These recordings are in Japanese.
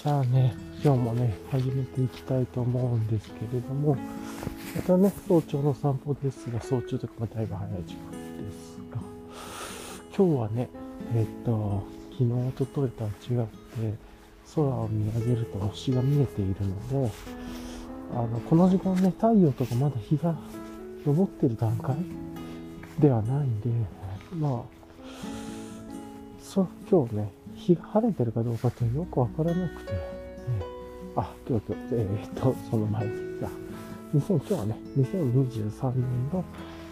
じゃあね、今日もね、始めていきたいと思うんですけれども、またね、早朝の散歩ですが、早朝とかもだいぶ早い時間ですが、今日はね、えっ、と、昨日、おとといとは違って、空を見上げると星が見えているので、あの、この時間ね、太陽とかまだ日が昇ってる段階ではないんで、まあ、そう、今日ね、日が晴れてるかどうかってよくわからなくて、ね、あ、今日、今日、えー、っと、その前が、2000、今日はね、2023年の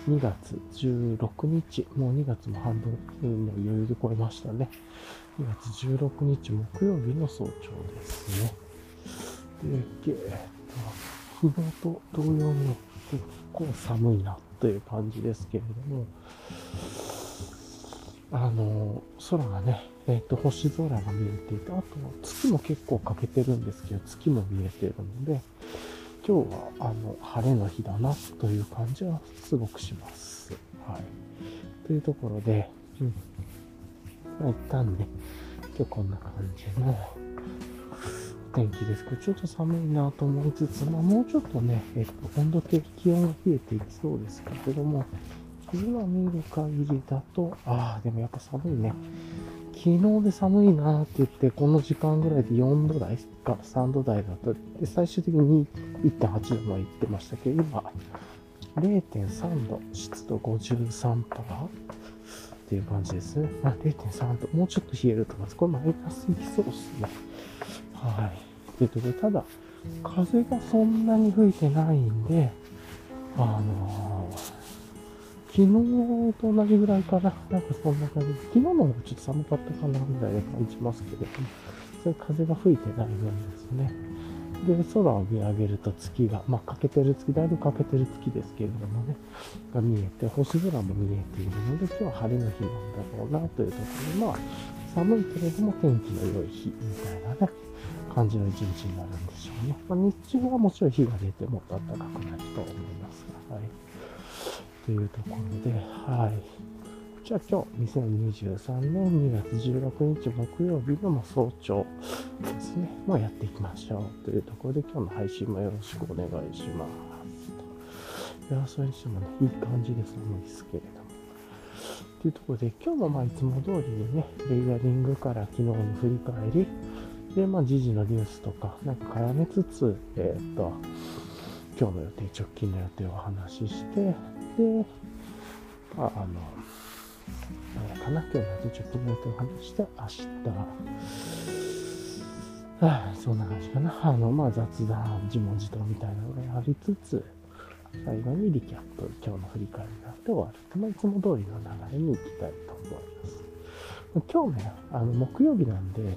2月16日、もう2月も半分、もう余裕で超えましたね。2月16日木曜日の早朝ですね。で、えー、っと、日と同様に結構寒いなという感じですけれども、あの、空がね、えっ、ー、と、星空が見えていて、あと月も結構欠けてるんですけど、月も見えてるので、今日は、あの、晴れの日だな、という感じはすごくします。はい。というところで、うん。まあ、一旦ね、今日こんな感じの天気ですけど、ちょっと寒いなと思いつつ、まあ、もうちょっとね、えっ、と、温度計気温が冷えていきそうですけれども、今見る限りだと、ああ、でもやっぱ寒いね。昨日で寒いなって言って、この時間ぐらいで4度台か3度台だと、で最終的に1.8度まで行ってましたけど、今、0.3度、湿度53%っていう感じですね。まあ、0.3度、もうちょっと冷えると思います。これマイナスいきそうですね。はい。ということで、ただ、風がそんなに吹いてないんで、あのー昨日と同じぐらいかな。なんかそんな感じ。昨日の方がちょっと寒かったかな、みたいな感じますけれども、そういう風が吹いてない分ですね。で、空を見上げると月が、まあ、欠けてる月、だいぶ欠けてる月ですけれどもね、が見えて、星空も見えているので、今日は晴れの日なんだろうな、というところで、まあ、寒いけれども天気の良い日、みたいなね、感じの一日になるんでしょうね。まあ、日中はもちろん日が出ても暖かくなると思いますが、はい。というところで、はい。じゃあ今日、2023年2月16日木曜日の早朝ですね。まあやっていきましょう。というところで今日の配信もよろしくお願いします。いや、それにしてもね、いい感じです寒いですけれども。というところで、今日もまあいつも通りにね、レイヤリングから昨日の振り返り、で、まあ時事のニュースとか、なんか絡めつつ、えー、っと、今日の予定、直近の予定をお話しして、で、まあ、あの、なんかな、今日の直近の予定を話して、明日、はあ、そんな感じかな。あの、まあ、雑談、自問自答みたいなのがありつつ、最後にリキャップ、今日の振り返りがあって終わる。まあ、いつも通りの流れに行きたいと思います。今日ね、あの、木曜日なんで、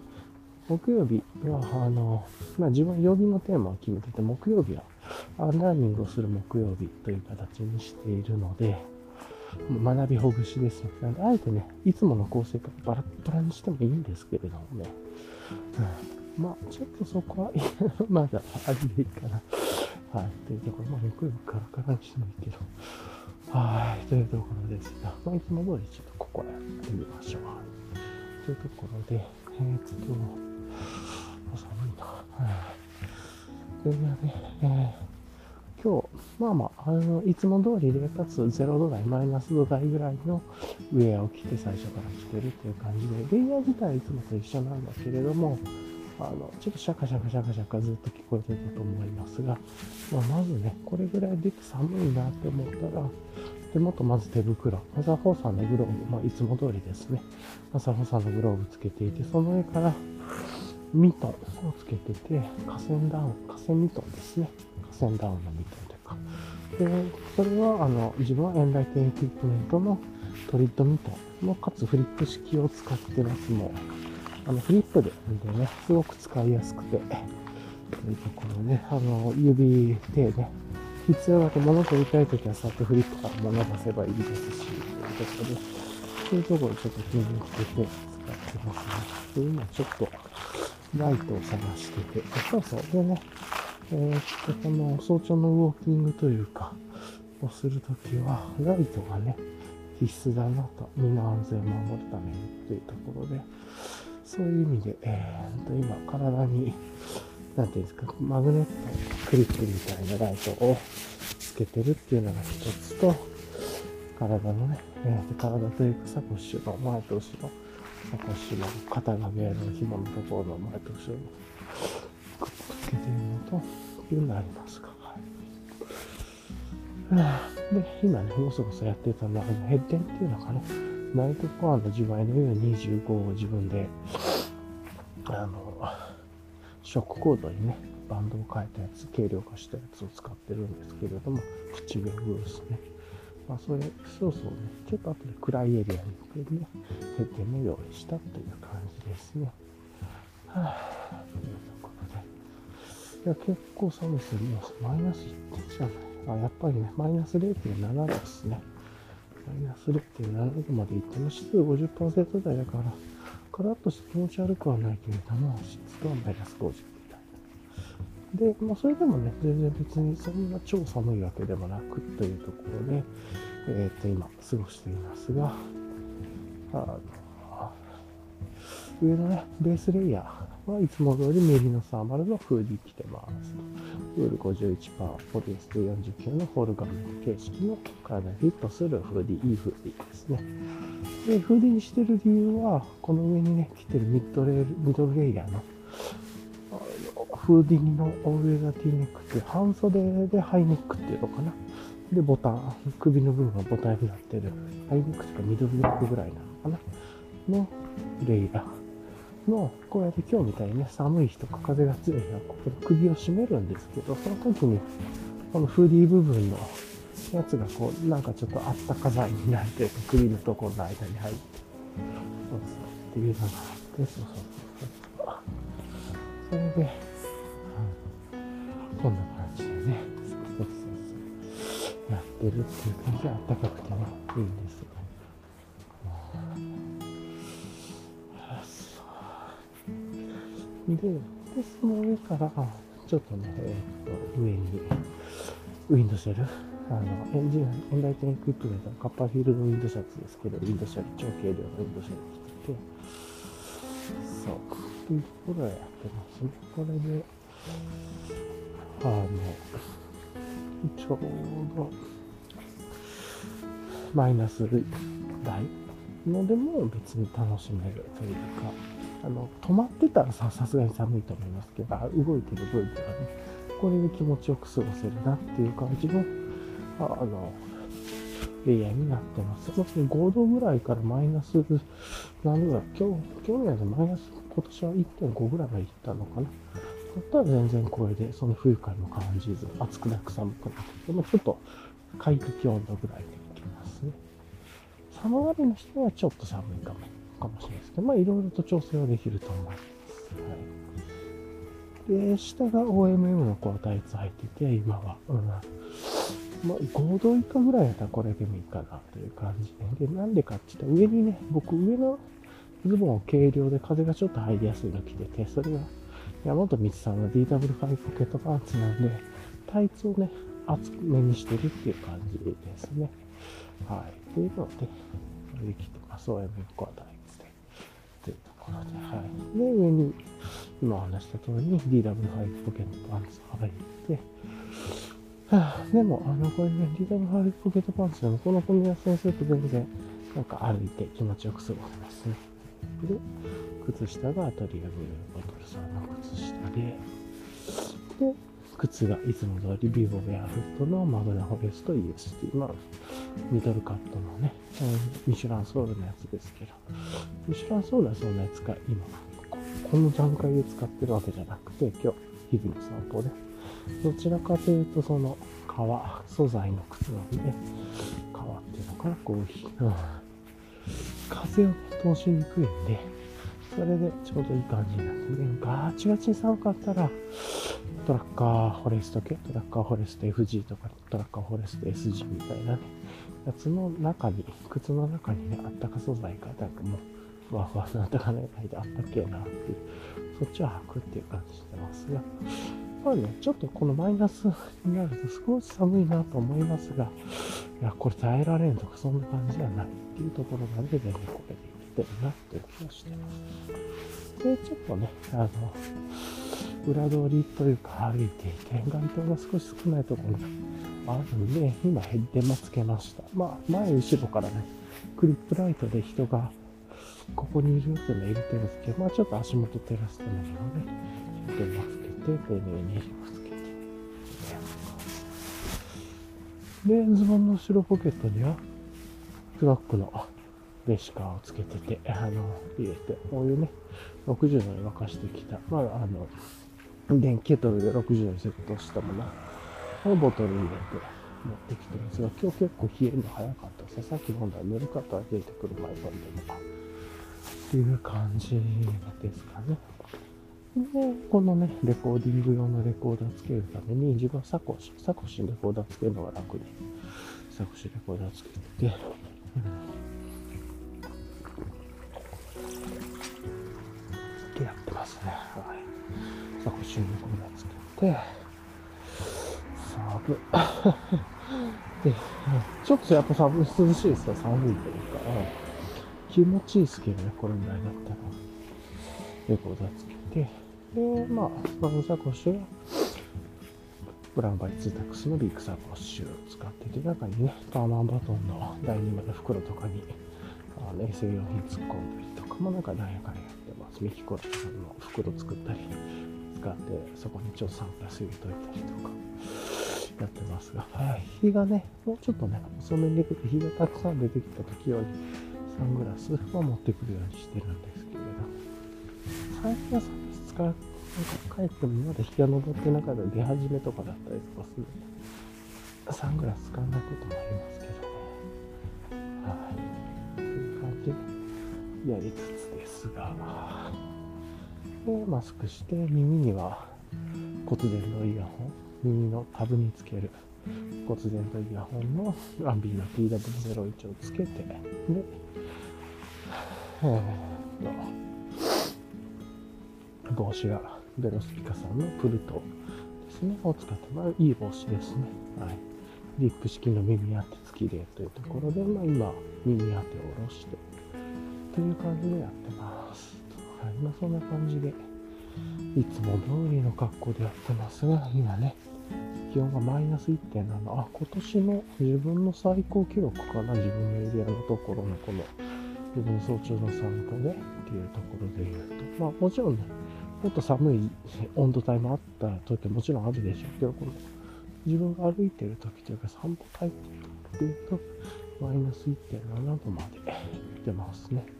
木曜日は、あの、まあ、自分曜日のテーマを決めてて、木曜日はラーニングをする木曜日という形にしているので、学びほぐしですね。なんで、あえてね、いつもの構成からバラバラにしてもいいんですけれどもね。うん、まあ、ちょっとそこは まだありでいいかな。はい。というところ、まあ、木曜日カラカラにしてもいいけど。はい。というところですが、まあ、いつも通りちょっとここはやってみましょう。というところで、えー、っと、寒いな。はいそれがね、えー、今日、まあまあ、あの、いつも通りで、かつ0度台、マイナス度台ぐらいのウェアを着て最初から着てるっていう感じで、レイヤー自体はいつもと一緒なんだけれども、あの、ちょっとシャカシャカシャカシャカずっと聞こえてたと思いますが、まあ、まずね、これぐらい出て寒いなって思ったら、手元まず手袋、マザーフォーさんのグローブ、まあ、いつも通りですね、マザーフォーさんのグローブつけていて、その上から、ミトンをつけてて、化繊ダウン、化繊ミトンですね。化繊ダウンのミトンというか。で、それは、あの、自分は Enlightened Equipment の Torrid ミトンの、かつフリップ式を使ってます。もう、あの、フリップで、でね、すごく使いやすくて、というところね、あの、指、手ね、必要だと物取りたいときは、さっとフリップから物出せばいいですし、というところで、そういうところちょっと気に入ってて使ってますね。で、今ちょっと、ライトを探してて、そうそう。でね、えー、っと、この早朝のウォーキングというか、をするときは、ライトがね、必須だなと、身の安全を守るためにというところで、そういう意味で、えー、と今、体に、なんていうんですか、マグネット、クリップみたいなライトをつけてるっていうのが一つと、体のね、えー、体というかサコッシュの前と後ろ、サコッシの肩が上の紐のところの前と後ろにくっつけているのと、いうのがありますが。で、今ね、もそもそやってたのは、ヘッデンっていうのかな。ナイトコアの自前の U25 を自分で、あの、ショックコードにね、バンドを変えたやつ、軽量化したやつを使ってるんですけれども、口紅ブースね。まあ、それ、そうそうね、ちょっと後で暗いエリアに行ってね、ヘッデンも用意したという感じですね。はぁ、ということで。いや、結構寒いですよ。もうマイナス1点じゃない。あ、やっぱりね、マイナス0.7度ですね。マイナス0.7度までいっても、湿度50%台だから、カラッとして気持ち悪くはないけれども、湿度はマイナス50みたいな。で、まあ、それでもね、全然別にそんな超寒いわけでもなくというところで、えっ、ー、と、今、過ごしていますが、あの、上のね、ベースレイヤー、はいつも通りメリノサーマルのフーディー着てます。ウール51%、ポリエステ49のホールガン形式の体にフィットするフーディー、いいフーディーですね。で、フーディーにしてる理由は、この上にね、着てるミッドレール、ミドルレイヤーのフーディーの All Weather T Neck って半袖でハイネックっていうのかな。で、ボタン、首の部分がボタンになってる、ハイネックとかミドルネックぐらいなのかな。のレイヤー。の、こうやって今日みたいにね、寒い日とか風が強い日は、ここ首を閉めるんですけど、その時に、このフーディー部分のやつがこう、なんかちょっとあったか材になって首のところの間に入って、そうそうっていうのがあって、そうそうそうそ。れで、こんな感じでね、そうそうそう、やってるっていう感じであったかくてね、いいんですよ。で、でその上から、ちょっとね、えー、と上に、ウィンドシェル、あの、エンジン、エンライテンエクイプメントのカッパーフィールドウィンドシャツですけど、ウィンドシェル、超軽量のウィンドシェル着てて、そう、というところをやってますね。これで、あの、ちょうど、マイナス台のでも別に楽しめるというか、あの、止まってたらさ、すがに寒いと思いますけど、動いてる分ではね、これで気持ちよく過ごせるなっていう感じの、あの、レイヤーになってます。5度ぐらいからマイナス何度ぐらい今日、去年でマイナス、今年は1.5ぐらいまでいったのかな。だったら全然これで、その冬感も感じず、暑くなく寒くなくても、ちょっと快適温度ぐらいでいきますね。寒がりの人はちょっと寒いかも。かもしれないですけど、まあいろいろと調整はできると思います。はい、で、下が OMM のこうタイツ履いてて、今は。うん。まあ、5度以下ぐらいだったらこれでもいいかなという感じで。で、なんでかって言ったら上にね、僕上のズボンを軽量で風がちょっと入りやすいの着てて、それが山本光さんの DW5 ポケットパンツなんで、タイツをね、厚めにしてるっていう感じですね。はい。というので、できてます。OMM コアタイというところで、はい。で、上に、今話した通りに DW5 ポケットパンツを入って、はあ、でも、あの、これね、DW5 ポケットパンツでも、この組み合わせにすると全然、なんか歩いて気持ちよく過ごせますね。で、靴下がトリアブボトルさんの靴下で、で、靴がいつも通りビボベアフットのマグナフォレスト EST。まあ、ミドルカットのね、ミシュランソールのやつですけど、ミシュランソールはそんなやつか、今、この段階で使ってるわけじゃなくて、今日、日々の散歩で、どちらかというと、その、革、素材の靴なんで、革っていうのかな、こう、うん、風を通しにくいんで、それでちょうどいい感じになって、ね、ガチガチに寒かったら、トラッカーフォレスト系、トラッカーフォレスト FG とか、トラッカーフォレスト SG みたいなね、やつの中に、靴の中にね、あったか素材が、なんかもう、ふわふわなあったかないであったっけえなっていう、そっちを履くっていう感じしてますが、まあね、ちょっとこのマイナスになると少し寒いなと思いますが、いや、これ耐えられんとかそんな感じじゃないっていうところなんで、全然これで。てるなという気がしてます。で、ちょっとね、あの、裏通りというか歩いていて、街灯が少し少ないところがあるんで、今ヘッデマつけました。まあ、前後ろからね、クリップライトで人がここにいるっていうのは入れてるんですけど、まあちょっと足元照らすためにはね、ヘッデマつけて、丁寧につけて、で、ズボンの後ろポケットには、トラックのレシカをつけてて、あの、入れて、こういうね、60度に沸かしてきた、まあ、あの、電気ケトルで60度にセットしたものをボトルに入れて持ってきてるんですが、今日結構冷えるの早かったです。さっき飲んだらぬるかった出てくる前飲んでも。っていう感じですかね。で、このね、レコーディング用のレコーダーつけるために、自分はサコシ、サコシにレコーダーつけるのが楽で、サコシレコーダーつけて、ますね。はい。サコッシュにレコーダーつけて、サブ。で、ちょっとやっぱ寒い、涼しいですよ。寒いというか、気持ちいいですけどね、これぐらいだったら。レコーダーつけて、で、まあ、スマホサコッシュは、Brown by 2-tacs のビッグサコッシュを使ってて、中にね、パーマンバトンの第2まで袋とかに、あの衛生用品突っ込んだりとか、まあなんかなんやかんやってます。ミキコラさんの袋作ったり、使って、そこにちょっとサングラス入れといたりとか、やってますが、はい、日がね、もうちょっとね、遅めに出て日がたくさん出てきた時より、サングラスは持ってくるようにしてるんですけれど、最近はサングラス使う、なんか帰ってもまだ日が昇ってなかったら出始めとかだったりとかするんで、サングラス使わないこともありますけどね。はい。という感じでやりつつですが、で、マスクして、耳には骨伝のイヤホン、耳のタブにつける骨伝とイヤホンのアンビーの TW01 をつけて、で、えー、と、帽子がベロスピカさんのプルトですね、を使ってもらういい帽子ですね。はい。リップ式の耳当て付きでというところで、まあ今、耳当てを下ろして、という感じでやってます。はい。まあそんな感じで、いつも通りの格好でやってますが、今ね、気温がマイナス1.7。あ、今年の自分の最高記録かな、自分のエリアのところのこの、自分の早朝の散歩でっていうところで言うと、まあもちろんね、もっと寒い温度帯もあった時はもちろんあるでしょうけど、この自分が歩いてる時というか散歩タイプで言うと、マイナス1.7度まで出ますね。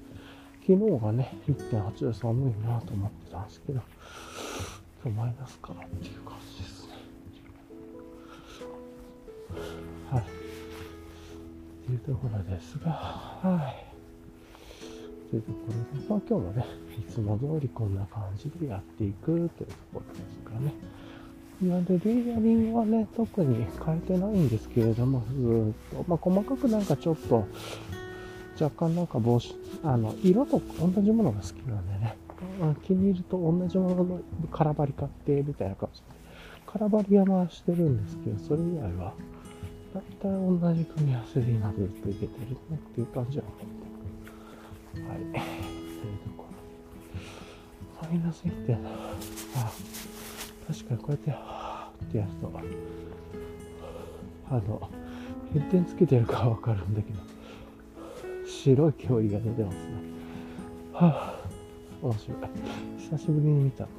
昨日がね、1.8度寒いなと思ってたんですけど、今日マイナスかなっていう感じですね。はい。というところですが、はい。というところで、まあ今日もね、いつも通りこんな感じでやっていくというところですかね。なので、レイヤリングはね、特に変えてないんですけれども、ずっと、まあ細かくなんかちょっと、若干なんか帽子、あの、色と同じものが好きなんでね、気に入ると同じものの空張り買ってみたいな感じで、空張りはしてるんですけど、それ以外は、だいたい同じ組み合わせで今ずっといけてるねっていう感じは思ってはい。というところ。マイナス1.7。あ、確かにこうやって、はーってやると、あの、変点つけてるかわかるんだけど、白い煙が出てますね。はぁ、面白い。久しぶりに見たこ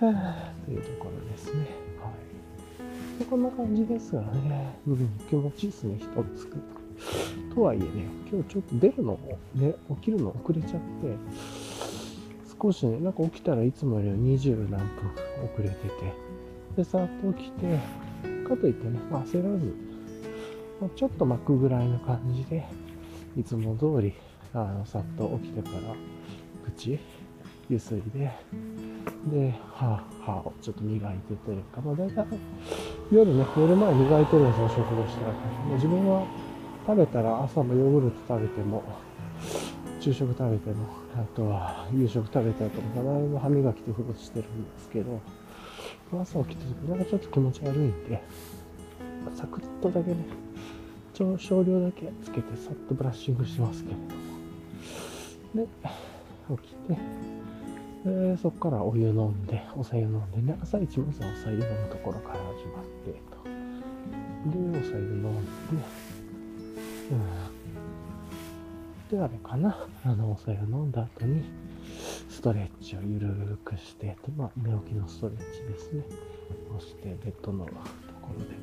れ。はぁ、というところですね。はい。こんな感じですがね、うん、気持ちいいですね、人つく。とはいえね、今日ちょっと出るのも、ね、起きるの遅れちゃって、少しね、なんか起きたらいつもより20何分遅れてて、で、さっと起きて、かといってね、焦らず、ちょっと巻くぐらいの感じで、いつも通り、あの、さっと起きてから、口、ゆすいで、で、歯、歯をちょっと磨いてというか、まあ大体、夜ね、寝る前磨いてるんですよ、食後したら。もう自分は食べたら朝もヨーグルト食べても、昼食食べても、あとは夕食食べた後も必ず歯磨きと風呂してるんですけど、朝起きた時なんかちょっと気持ち悪いんで、サクッとだけね、少量だけつけてさっとブラッシングしますけれども、で、起きて、でそこからお湯飲んで、お茶湯飲んでね、朝一まずはお茶湯飲むところから始まってと。で、お茶湯飲んで、うん。で、あれかな、あの、お茶湯飲んだ後に、ストレッチをゆるくしてと、まあ、寝起きのストレッチですね。をして、ベッドのところで、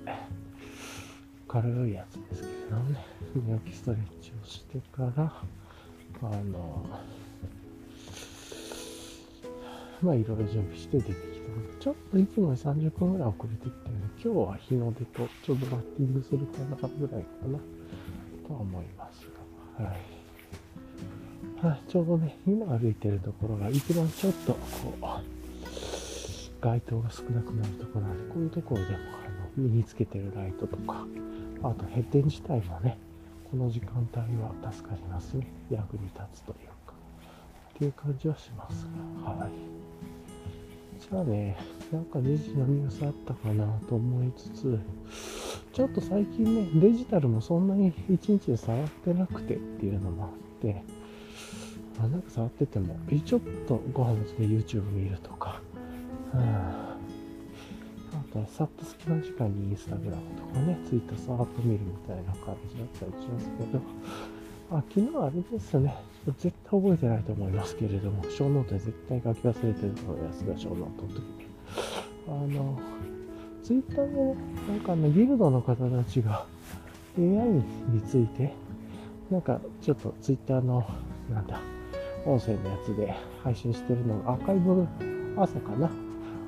軽いやつですけどね、寝起きストレッチをしてから、あの、まあいろいろ準備して出てきたので、ちょっといつもより30分ぐらい遅れてきたので、今日は日の出とちょうどバッティングするかなぐらいかなとは思いますが、はい。はい、ちょうどね、今歩いてるところが一番ちょっとこう、街灯が少なくなるところなんで、こういうところでもあの身につけてるライトとか、あと閉店自体もね、この時間帯は助かりますね。役に立つというか、っていう感じはしますが、はい。じゃあね、なんか時事のニュースあったかなと思いつつ、ちょっと最近ね、デジタルもそんなに一日で触ってなくてっていうのもあって、あなんか触ってても、ちょっとご飯の時で YouTube 見るとか、うん、あとはさっと隙間時間にインスタグラムとかね、ツイッターさーっと見るみたいな感じだったりしますけど、あ、昨日あれですね、絶対覚えてないと思いますけれども、ショーノートに絶対書き忘れてるのやつがショーノートの時に。あの、ツイッターで、ね、なんかね、ギルドの方たちが AI について、なんかちょっとツイッターの、なんだ、音声のやつで配信してるのがアーカイブ朝かな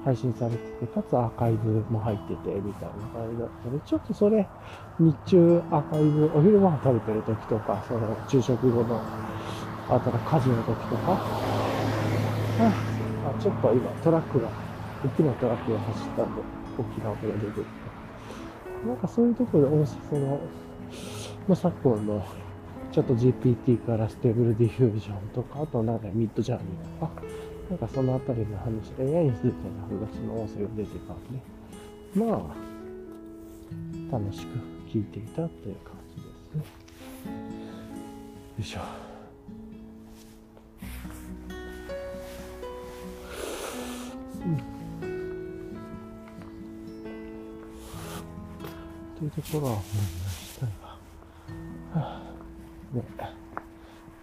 配信されてて、かつアーカイブも入ってて、みたいな感じだ。ったので、ちょっとそれ、日中アーカイブ、お昼ご飯食べてる時とか、その昼食後の、あとは家事の時とか、あちょっと今トラックが、大きなトラックが走ったんで、大きな音が出てきて。なんかそういうところで、その、まあ、昨今の、 ChatGPT から Stable Diffusion とか、あとなんか Midjourney とか、なんかそのあたりの話、AI についての話の音声が出てたんで、まあ、楽しく聞いていたという感じですね。よいしょ。うん。というところは思いましたが、はあ、ね。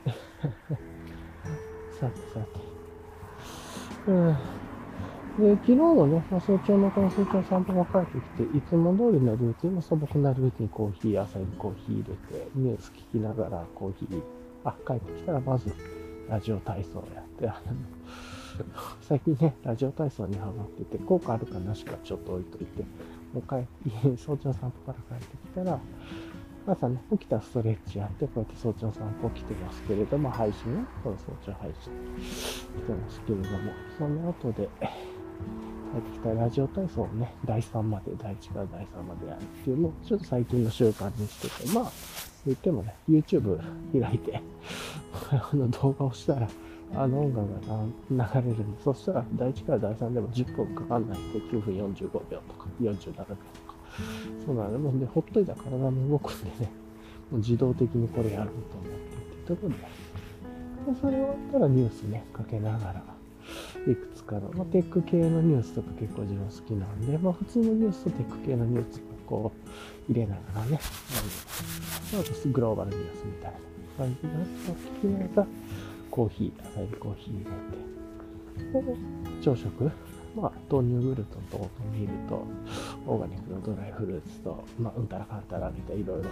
さてさて。うん。で、昨日のね、早朝のこの早朝散歩が帰ってきて、いつも通りのルーティン、素朴なルーティン、コーヒー、朝にコーヒー入れて、ニュース聞きながらコーヒー、あ、帰ってきたらまず、ラジオ体操をやって、あの、最近ね、ラジオ体操にハマってて、効果あるかなしかちょっと置いといて、もう帰、早朝散歩から帰ってきたら、朝ね、起きたらストレッチやって、こうやって早朝散歩来てますけれども、配信ね、この早朝配信してますけれども、その後で、帰ってきたラジオ体操をね、第3まで、第1から第3までやるっていうのを、ちょっと最近の習慣にしてて、まあ、言ってもね、YouTube 開いて、あの動画をしたら、あの音楽が流れるんで、そしたら第1から第3でも10分かかんないんで、9分45秒とか47秒とか、そうなのもんで、ほっといたら体も動くんでね、もう自動的にこれやろうと思ってっていうところで、でそれ終わったらニュースね、かけながら、いくつかの、まあ、テック系のニュースとか結構自分好きなんで、まあ、普通のニュースとテック系のニュースをこう入れながらね、あとグローバルニュースみたいな感じのやつを聞きながら、コーヒー、朝入りコーヒー入れて、で、朝食、まあ、豆乳グルトとオートミールと、オーガニックのドライフルーツと、まあ、うんたらかんたらみたいないろいろ、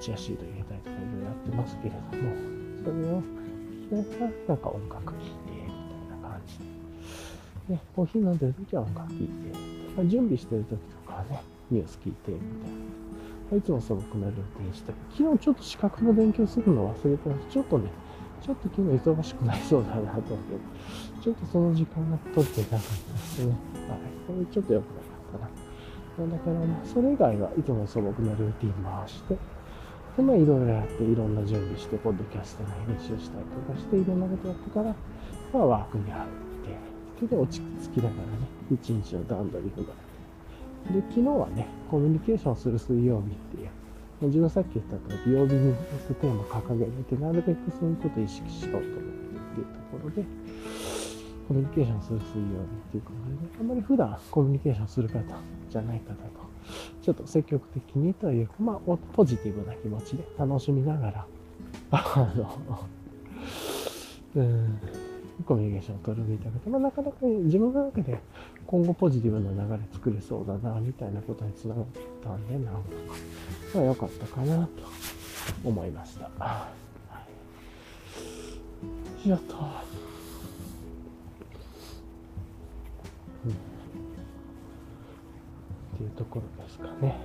チアシード入れたりとかいろいろやってますけれども、それを聞きながら、なんか音楽聴いて、みたいな感じで。ね、コーヒー飲んでるときは音楽聴いて、まあ、準備してるときとかはね、ニュース聞いて、みたいな。いつも素朴なルーティンして、昨日ちょっと資格の勉強するの忘れてました。ちょっとね、ちょっと昨日忙しくなりそうだなと思って、ちょっとその時間が取ってなかったですね。はい。これちょっと良くなかったな。だからまあ、それ以外はいつも素朴なルーティン回して、で、まあ、いろいろやって、いろんな準備して、ポッドキャストの編集したりとかして、いろんなことやってから、まあ、ワークに入って、それで、落ち着きながらね、一日の段取り踏まれて。で、昨日はね、コミュニケーションする水曜日っていう自分さっき言った通り、曜日にテーマ掲げて、なるべくそういうことを意識しようと思ってっていうところで、コミュニケーションする水曜日っていうことで、あんまり普段コミュニケーションする方じゃない方と、ちょっと積極的にというか、まあ、ポジティブな気持ちで楽しみながら、あの、うん、コミュニケーションを取るみたいなこと、まあ、なかなか自分の中で今後ポジティブな流れ作れそうだな、みたいなことにつながったんで、なんか、まあ良かったかなと思いました。はい。やっと。っていうところですかね。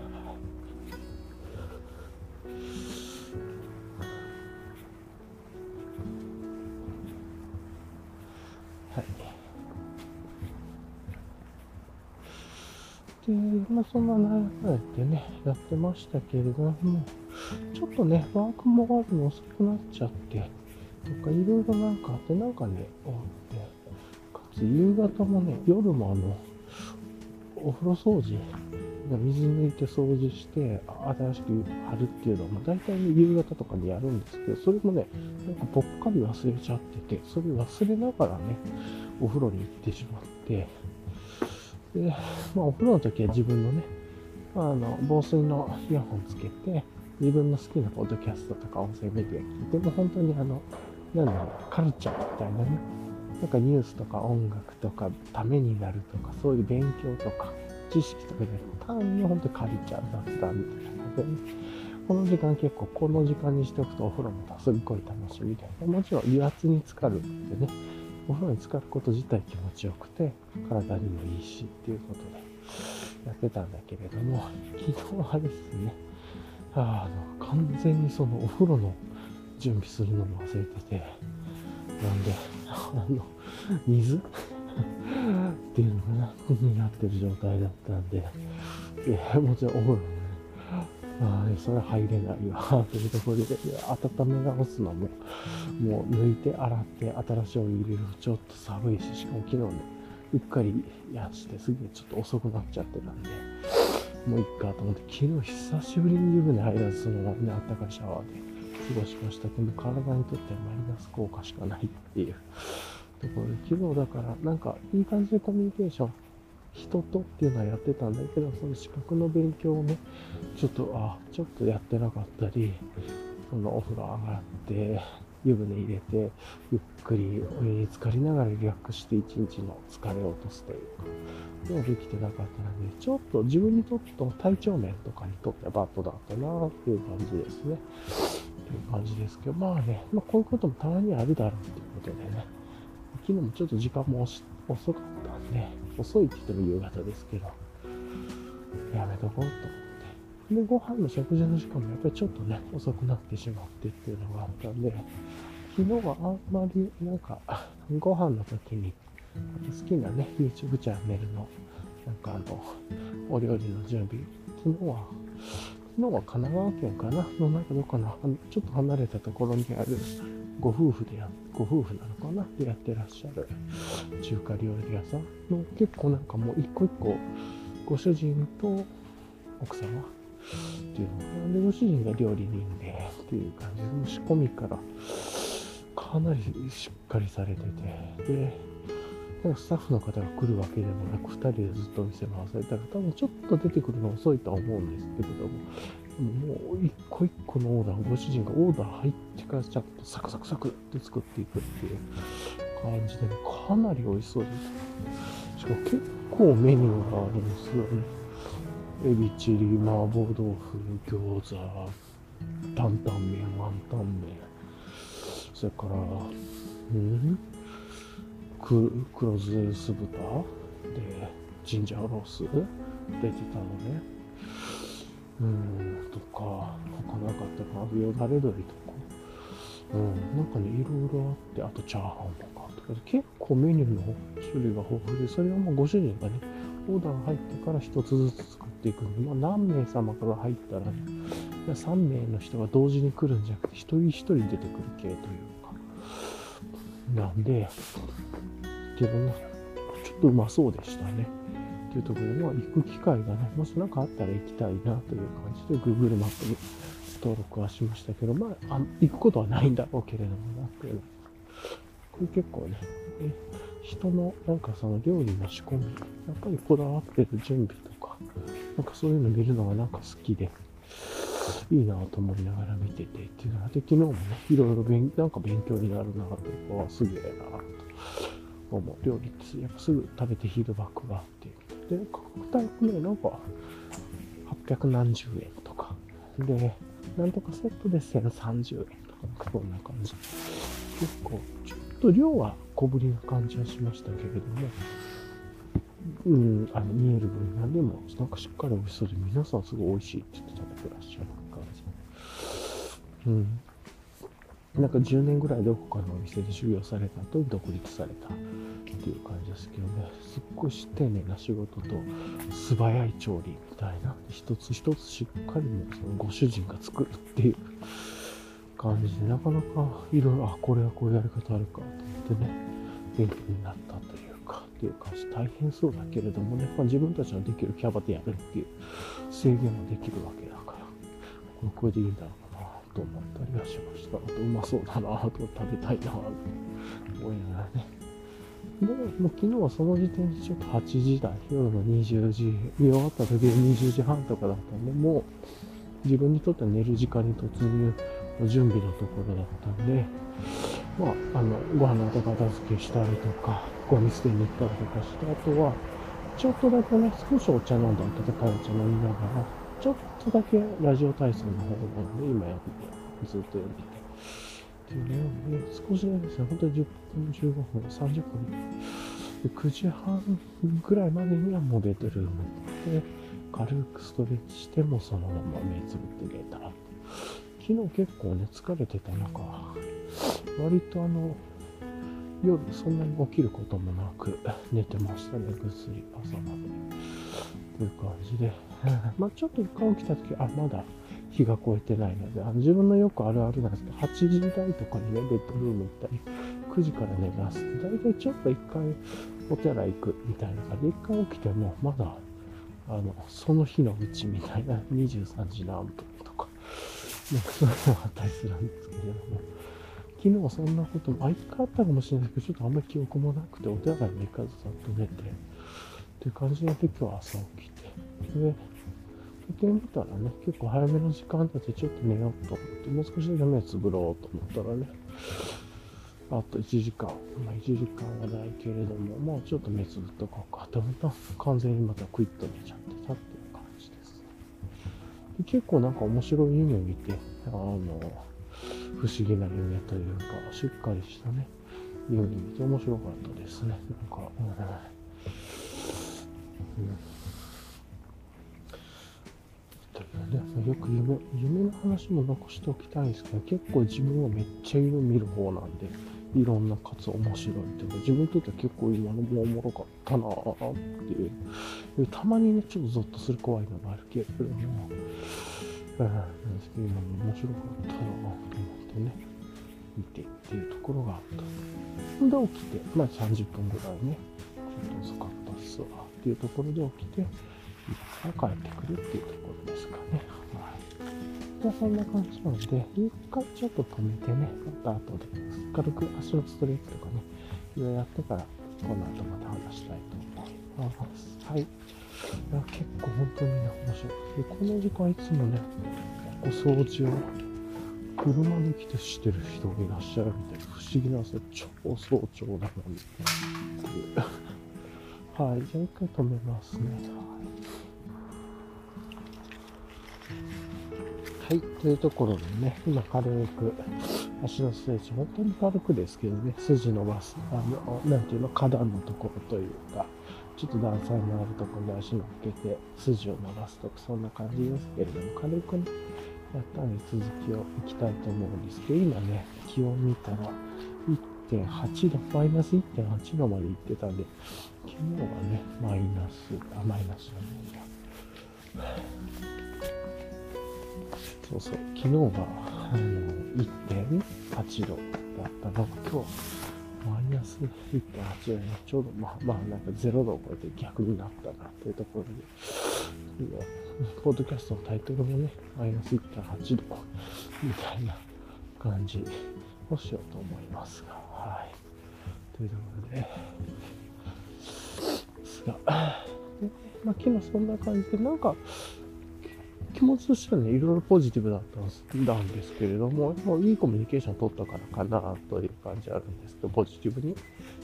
で、まあ、そんな悩まれてね、やってましたけれども、ちょっとね、ワークも終わるの遅くなっちゃって、とかいろいろなんかあって、なんかね、かつ夕方もね、夜もあの、お風呂掃除、水抜いて掃除して、新しく貼るっていうのは、大体、ね、夕方とかにやるんですけど、それもね、なんかぽっかり忘れちゃってて、それ忘れながらね、お風呂に行ってしまって、で、まあ、お風呂の時は自分のね、あの、防水のイヤホンつけて、自分の好きなポッドキャストとか音声メディア聞いて、も本当にあの、なんだろう、カルチャーみたいなね、なんかニュースとか音楽とかためになるとか、そういう勉強とか、知識とかじゃなくて、単に本当にカルチャー雑談みたいな感じでね、この時間結構この時間にしておくとお風呂もすっごい楽しみで、もちろん油圧に浸かるんでね、お風呂に浸かること自体気持ちよくて、体にもいいしっていうことでやってたんだけれども、昨日はですね、あの、完全にそのお風呂の準備するのも忘れてて、なんで、の、水？っていうのがな、になってる状態だったんで、でもちろんお風呂ね、ああ、それ入れないわ、というところで、温め直すのも、もう抜いて洗って新しいお湯入れるとちょっと寒いし、しかも昨日ね、うっかりやしてすげえちょっと遅くなっちゃってたんで、もういっかと思って、昨日久しぶりに湯船入らずそのままね、あったかいシャワーで。過ごしました。けど、体にとってはマイナス効果しかないっていう。ところで、昨日だからなんかいい感じでコミュニケーション人とっていうのはやってたんだけど、その資格の勉強をね、ちょっと、あ、ちょっとやってなかったり、そのお風呂上がって、湯船入れて、ゆっくりお湯に浸かりながらリラックスして一日の疲れを落とすというか、でもできてなかったので、ちょっと自分にとっての体調面とかにとってはバッドだったなっていう感じですね。いう感じですけど、まあね、まあこういうこともたまにあるだろうっていうことでね、昨日もちょっと時間も遅かったんで、遅いって言っても夕方ですけど、やめとこうと思って。で、ご飯の食事の時間もやっぱりちょっとね、遅くなってしまってっていうのがあったんで、昨日はあんまりなんか、ご飯の時に、好きなね、YouTube チャンネルの、なんかあの、お料理の準備、昨日は、昨日は神奈川県かなのなんかどっかな、ちょっと離れたところにある、ご夫婦でや、ご夫婦なのかな？でやってらっしゃる中華料理屋さんの結構なんかもう一個一個ご主人と奥様。っていうのでご主人が料理人でっていう感じ。で仕込みからかなりしっかりされててでスタッフの方が来るわけでもなく2人でずっと店回されたら多分ちょっと出てくるの遅いとは思うんですけれどももう一個一個のオーダー、ご主人がオーダー入ってからちゃんとサクサクサクって作っていくっていう感じで、かなり美味しそうです。しかも結構メニューがあるんですよね。エビチリ、麻婆豆腐、餃子、担々麺、ワンタン麺、それから、うん？黒酢酢豚？で、ジンジャーロース？出てたのね。うん、とか、他なかったかな、よだれ鶏とか、うん、なんかね、いろいろあって、あとチャーハンとか、とか結構メニューの種類が豊富で、それはもうご主人がね、オーダー入ってから一つずつ作っていくんで、まあ何名様かが入ったらね、3名の人が同時に来るんじゃなくて、一人一人出てくる系という。か、なんで、けどね、ちょっとうまそうでしたね。っていうところで、まあ、行く機会がね、もし何かあったら行きたいなという感じで Google マップに登録はしましたけど、まあ、あ行くことはないんだろうけれどもなっていう。これ結構ね、え人のなんかその料理の仕込み、やっぱりこだわってる準備とか、なんかそういうの見るのがなんか好きで、いいなと思いながら見ててっていうのは、で、昨日もね、いろいろ勉なんか勉強になるなというか、すげえなと思う。料理ってやっぱすぐ食べてフィードバックがあってで、価格帯ね、なんか、800何十円とか。で、なんとかセットで1030円とか、そんな感じ。結構、ちょっと量は小ぶりな感じはしましたけれども、うん、あの、見える分野でも、なんかしっかり美味しそうで、皆さんすごい美味しいって言って食べてらっしゃる感じ。うん。なんか10年ぐらいどこかのお店で修行された後に独立されたっていう感じですけどね、すっごい丁寧な仕事と素早い調理みたいな、一つ一つしっかりもそのご主人が作るっていう感じで、なかなかいろいろ、あ、これはこういうやり方あるかと思ってね、勉強になったと、っていう感じ、大変そうだけれどもね、まあ、自分たちのできるキャバでやるっていう制限もできるわけだから、この声でいいんだろうなと思ったりはしました。あとうまそうだなあと食べたいなと思いながらね。で、もう昨日はその時点でちょっと8時台、夜の20時、見終わった時で20時半とかだったんで、もう自分にとっては寝る時間に突入の準備のところだったんで、まあ、あの、ご飯の後片付けしたりとか、ゴミ捨てに行ったりとかして、あとは、ちょっとだけね、少しお茶飲んで温かいお茶飲みながら、ちょっとだけラジオ体操の方なんで、今やってて、ずっとやってて。っていうね、少しだけですね、本当に10分、15分、30分。で9時半ぐらいまでにはもうベッドルームで、軽くストレッチしてもそのまま目つぶって寝たら。昨日結構ね、疲れてた中、割とあの、夜そんなに起きることもなく寝てましたね、ぐっすり朝まで。という感じで、まあちょっと一回起きた時、あ、まだ日が超えてないので、あの自分のよくあるあるなんですけど、8時台とかにね、ベッドルーム行ったり、9時から寝ます。大体ちょっと一回お手洗い行くみたいな感じで、一回起きても、まだ、あの、その日のうちみたいな、23時何分とか、なんかそういうのがあったりするんですけども、昨日はそんなことも、あ、一回あったかもしれないけど、ちょっとあんまり記憶もなくて、お手洗いも行かずさっと寝て、っていう感じの時は朝起きて、で、時計見たらね、結構早めの時間だってちょっと寝ようと思って、もう少しだけ目つぶろうと思ったらね、あと1時間、まあ1時間はないけれども、まあちょっと目つぶっとこうかと思ったら、完全にまたクイッと寝ちゃってたっていう感じです。で結構なんか面白い夢を見て、あの、不思議な夢というか、しっかりしたね、夢見て面白かったですね。なんか、うん、うんね、よく夢、夢の話も残しておきたいんですけど、結構自分はめっちゃ夢見る方なんで、いろんなかつ面白いっていうか、自分にとっては結構今のもおもろかったなぁっていう。たまにね、ちょっとゾッとする怖いのがあるけれども、えー、なんですけど、今も面白かったなぁと思ってね、見てっていうところがあった。で、起きて、まあ30分ぐらいね、ちょっと遅かったっすわっていうところで起きて、今帰ってくるっていうところですかね。はい。じゃあそんな感じなので、一回ちょっと止めてね、また後で軽く足のストレッチとかね、いろいろやってから、この後また話したいと思います。はい。いや結構本当にね、面白い。で、この時間いつもね、お掃除を車で来てしてる人がいらっしゃるみたいな不思議なんですよ。超早朝なのに。はい。じゃあ一回止めますね。はい。というところでね、今軽く足のストレッチ、本当に軽くですけどね、筋伸ばす、あの、なんていうの、花壇のところというか、ちょっと段差のあるところに足乗っけて、筋を伸ばすとか、そんな感じですけれども、軽くね、やったんで続きをいきたいと思うんですけど、今ね、気温見たら、1.8度、マイナス1.8度まで行ってたんで、昨日はね、マイナス、あ、マイナスじゃないや。そうそう、昨日が、あの、1.8度だったの。が、今日、マイナス1.8度ね、ちょうど、まあ、まあ、なんか0度を超えて逆になったなというところで、ポッドキャストのタイトルもね、マイナス1.8度みたいな感じをしようと思いますが、はい。というところで、ですが、まあ、昨日そんな感じで、なんか、気持ちとしてはね、いろいろポジティブだったんですけれども、もいいコミュニケーション取ったからかなという感じあるんですけど、ポジティブに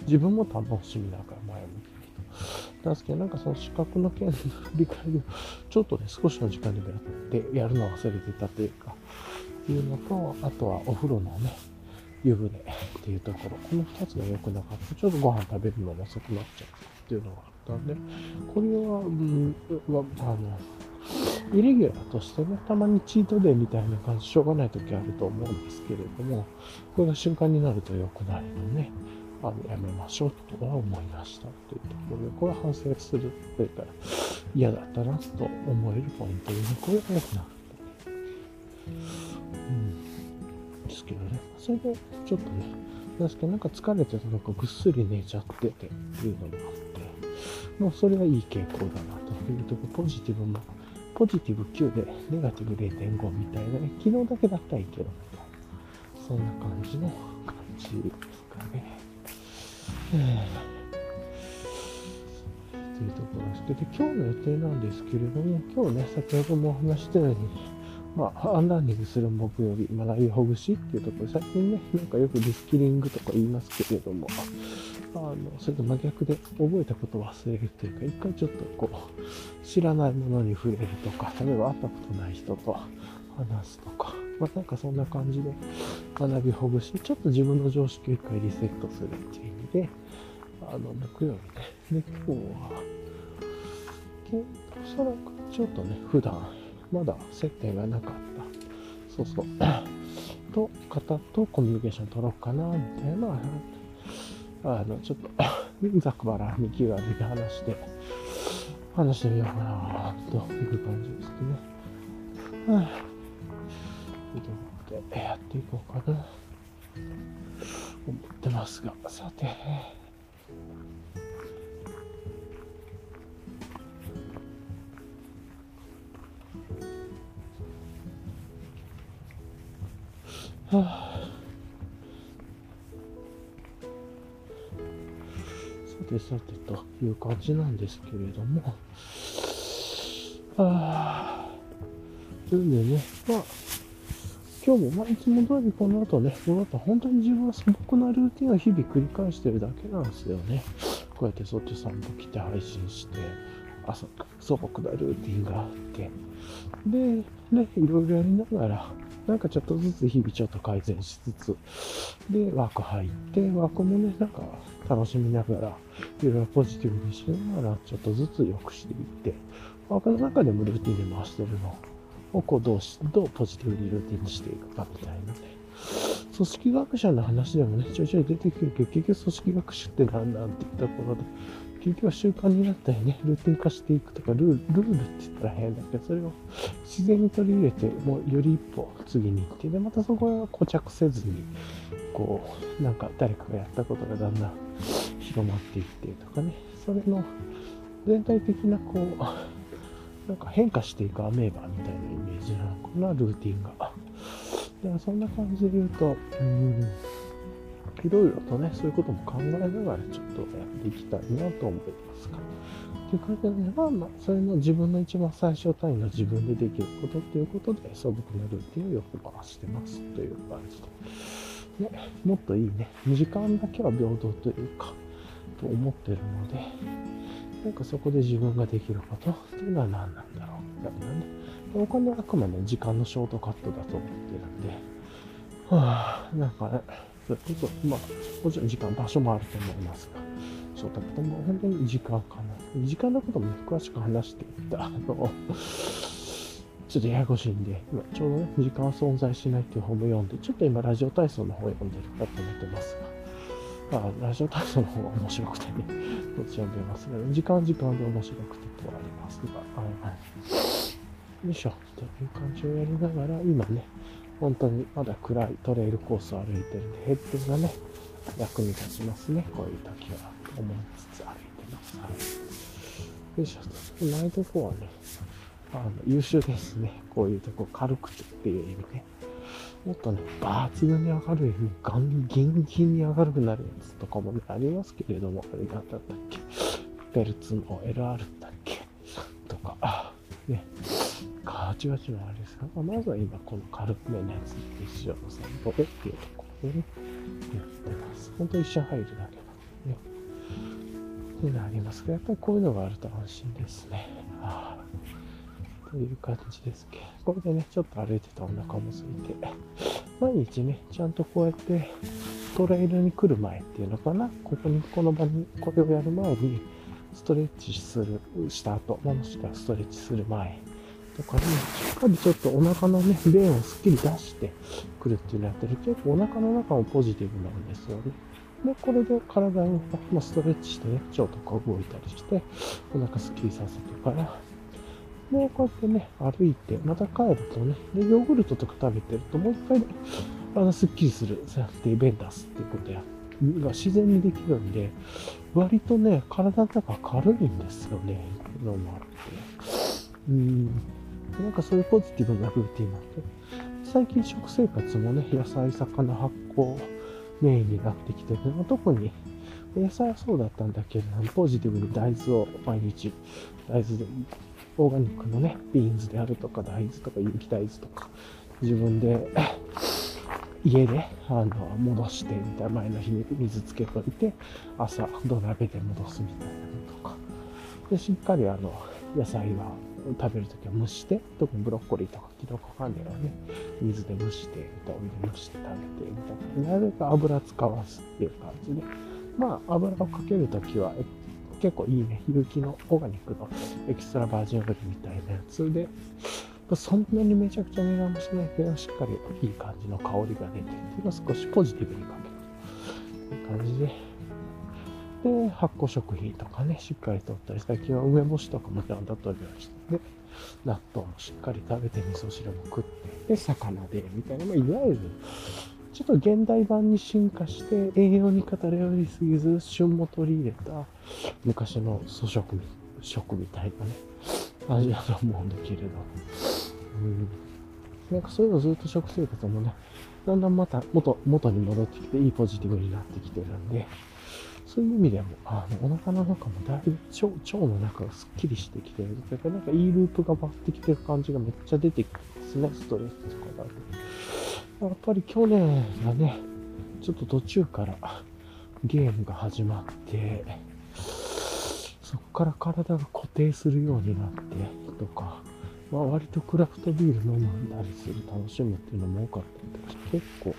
自分も楽しみながら前向き。なんですけど、なんかその資格の件の理解をちょっとね、少しの時間でもやってやるの忘れてたというか、っていうのと、あとはお風呂のね、湯船っていうところ、この2つが良くなかった。ちょっとご飯食べるのも遅くなっちゃったっていうのがあったんで、これは、うん、あの、イレギュラーとしてね、たまにチートデーみたいな感じ、しょうがない時あると思うんですけれども、これが瞬間になると良くないの、ね、あのやめましょうとは思いましたというところで、これは反省するというか、嫌だったなと思えるポイントで、ね、これが良くなかった、うん。ですけどね、それでちょっとね、確かになんか疲れてたのかぐっすり寝ちゃっててっていうのもあって、もうそれはいい傾向だなというところ、ポジティブもポジティブ9でネガティブ0.5みたいなね、昨日だけだったらいいけど、みたいな。そんな感じの感じですかね。というところです。で、今日の予定なんですけれども、今日ね、先ほどもお話したように、まあ、アンラーニングする木曜日、学びほぐしっていうところ、最近ね、なんかよくリスキリングとか言いますけれども、あの、それと真逆で覚えたことを忘れるというか、一回ちょっとこう、知らないものに触れるとか、例えば会ったことない人と話すとか、まあなんかそんな感じで学びほぐし、ちょっと自分の常識を一回リセットするっていうで、あの、木曜日ね、で、今日は、おそらくちょっとね、普段、まだ接点がなかった、そうそう、と、方とコミュニケーション取ろうかな、みたいな。あの、ちょっと、ざくばらに気軽に話して、話してみようかな、という感じですね。はい。ということで、やっていこうかな、思ってますが、さて、はあ。さてさてという感じなんですけれども、はあ。というんでね、まあ、今日も、まあ、いつも通りこの後ね、この後本当に自分は素朴なルーティンを日々繰り返してるだけなんですよね。こうやってそっち散歩来て配信して、朝、素朴なルーティンがあって、で、ね、いろいろやりながら、なんかちょっとずつ日々ちょっと改善しつつ、で、枠入って、枠もね、なんか楽しみながら、いろいろポジティブにしながら、ちょっとずつ良くしていって、枠の中でもルーティンで回してるのを、こうどうし、どうポジティブにルーティンにしていくかみたいなね。組織学者の話でもね、ちょいちょい出てくるけど、結局組織学習って何なんていうところで、結局は習慣になったりね、ルーティン化していくとか、ルール、って言ったら変だけど、それを自然に取り入れて、もうより一歩次に行って、で、またそこは固着せずに、こう、なんか誰かがやったことがだんだん広まっていってとかね、それの全体的なこう、なんか変化していくアメーバーみたいなイメージなのかな、ルーティンが。だからそんな感じで言うと、うん、いろいろとね、そういうことも考えながらちょっとやっていきたいなと思いますか。という感じでね、まあまあ、それの自分の一番最小単位の自分でできることっていうことで、素朴なルーティンをよく回してますという感じで。ね、もっといいね、時間だけは平等というか、と思ってるので、なんかそこで自分ができること？っていうのは何なんだろう？みたいなね。お金はあくまで時間のショートカットだと思ってるんで、はぁ、なんかね、それこそ、まあ、もちろん時間、場所もあると思いますが、ショートカットも本当に時間かな。時間のことも、ね、詳しく話していった、あの、ちょっとややこしいんで、今ちょうどね、時間は存在しないっていう本も読んで、ちょっと今ラジオ体操の方を読んでるかと思ってますが、あラジオ体操の方が面白くてね、どっち読んでますが、時間時間で面白くてとはありますが、はいはい。よいしょ、という感じをやりながら、今ね、本当にまだ暗いトレイルコースを歩いてるんで、ヘッドがね、役に立ちますね。こういう時は。と思いつつ歩いてます。はいよいしょ。ないとこはね、あの、優秀ですね。こういうとこ軽くてっていう意味で。もっとね、抜群に上がる、ガンギンギンに上がるくなるやつとかもね、ありますけれども、あれなんだったっけ？ペルツの LR だっけ？とか、ね、ガチガチのあれですが、まずは今この軽くめのやつで一緒の散歩でっていうところでね、やってます。ほんと一緒入るだけなんでね。っていうのありますが、やっぱりこういうのがあると安心ですね。あという感じですけど、これでね、ちょっと歩いてたお腹も空いて、毎日ね、ちゃんとこうやってトレイルに来る前っていうのかな、ここに、この場に、これをやる前に、ストレッチする、した後、もしくはストレッチする前とかに、しっかりちょっとお腹のね、便をすっきり出してくるっていうのやってる。結構お腹の中もポジティブなんですよね。で、これで体を、まストレッチしてね、腸とか動いたりして、お腹すっきりさせてから、で、こうやってね、歩いて、また帰るとね、で、ヨーグルトとか食べてると、もう一回ね、体すっきりする、そうやって便出すっていうことや、が自然にできるんで、割とね、体の中軽いんですよね、のもあって。うん。なんかそういうポジティブなルーティンなんで、最近食生活もね、野菜、魚、発酵、メインになってきてるの特に野菜はそうだったんだけども、ポジティブに大豆を毎日、大豆で、オーガニックのね、ビーンズであるとか、大豆とか、有機大豆とか、自分で、家で、あの、戻して、みたいな、前の日に水つけといて、朝、土鍋で戻すみたいなのとか。で、しっかり、あの、野菜は食べるときは蒸して、特にブロッコリーとかキノコ関連はね、水で蒸して、お湯で蒸して食べて、みたいな。なるべく油使わすっていう感じで。まあ、油をかけるときは、結構いいね、有機のオーガニックのエキストラバージンオイルみたいなやつで、そんなにめちゃくちゃ値段もしないけど、しっかりいい感じの香りが出て、少しポジティブにかけるという感じで、で、発酵食品とかね、しっかりとったり、最近は梅干しとかもちゃんと取るようにして、納豆もしっかり食べて、味噌汁も食って、で、魚で、みたいな、ま、いわゆる、ちょっと現代版に進化して、栄養に偏りすぎず、旬も取り入れた、昔の粗食食みたいなね、味だと思うんだけれど、うん。なんかそういうのずっと食生活もね、だんだんまた元、元に戻ってきて、いいポジティブになってきてるんで、そういう意味でも、あの、お腹の中もだいぶ腸、腸の中がすっきりしてきてる。だからなんかいいループが回ってきてる感じがめっちゃ出てくるんですね、ストレッチとかだと。やっぱり去年がね、ちょっと途中からゲームが始まって、そこから体が固定するようになってとか、まあ割とクラフトビール飲んだりする楽しむっていうのも多かったりとか結構ね、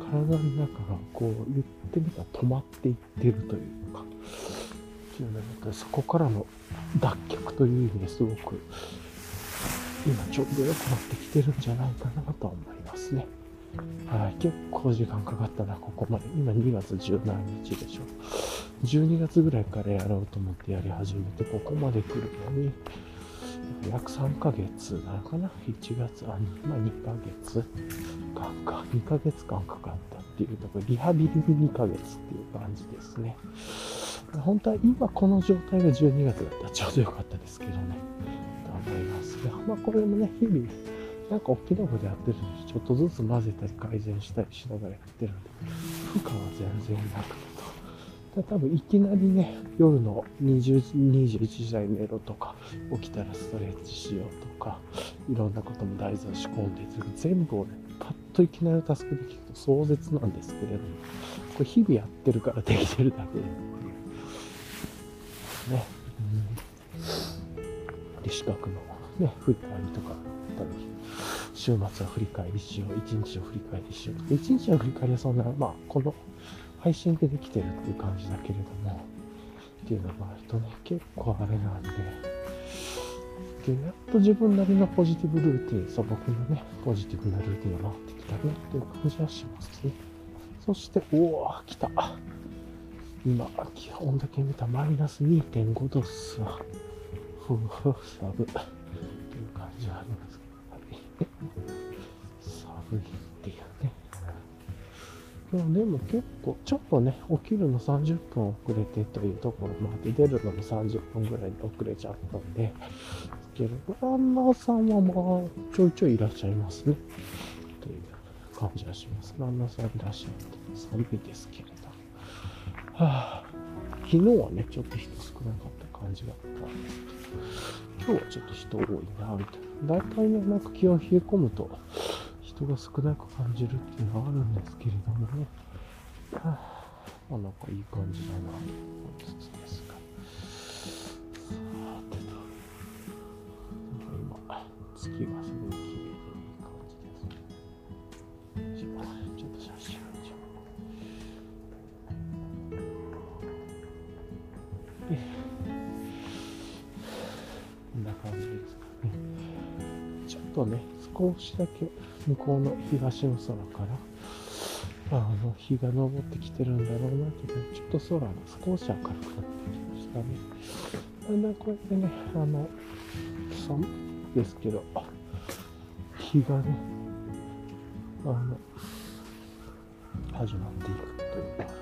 体の中がこう言ってみたら止まっていってるというか、っていうのそこからの脱却という意味ですごく今ちょうど良くなってきてるんじゃないかなとは思いますね。はい、結構時間かかったな、ここまで。今2月17日でしょ。12月ぐらいからやろうと思ってやり始めて、ここまで来るのに、約3ヶ月なのかな ?1 月、あ、まあ2ヶ月間か、2ヶ月間かかったっていうところ、リハビリに2ヶ月っていう感じですね。本当は今この状態が12月だったらちょうどよかったですけどね、と思いますが、まあこれもね、日々、なんか大きなことやってるのに、ちょっとずつ混ぜたり改善したりしながらやってるんで、負荷は全然なくて多分いきなりね、夜の20 21時台寝ろとか、起きたらストレッチしようとか、いろんなことも大豆を仕込んで全部をね、パッといきなりタスクできると壮絶なんですけれども、これ日々やってるからできてるだけで、ね、うん、で、資格の。ね、振ったりとか、週末は振り返りしよう、一日を振り返りしよう。一日の振り返りはそんな、まあ、この配信でできてるっていう感じだけれども、っていうのがあるとね、結構あれなんで、で、やっと自分なりのポジティブルーティン、素朴なね、ポジティブなルーティンが回ってきたねっていう感じはしますね。そして、おお、来た。今、基本だけ見たマイナス2.5度っすわ。ふふ、寒い。っていう感じはあります、寒いっていうね。そうでも結構、ちょっとね、起きるの30分遅れてというところもあって、出るのも30分ぐらいで遅れちゃったんで、けど、ランナーさんはまあ、ちょいちょいいらっしゃいますね。という感じがします。ランナーさんいらっしゃって、寒いですけれど。はあ、昨日はね、ちょっと人少なかった感じがあったんですけど、今日はちょっと人多いな、みたいな。大体ね、なんか気温冷え込むと、人が少なく感じるっていうのはあるんですけれどもね。はあ、まあ、なんかいい感じだなと思いつつですが。さてと。なんか今、月がすねとね、少しだけ向こうの東の空から、あの、日が昇ってきてるんだろうなけど、ちょっと空が少し明るくなってきましたね。だんだんこうやってね、あの、寒いですけど、日がね、あの、始まっていくというか、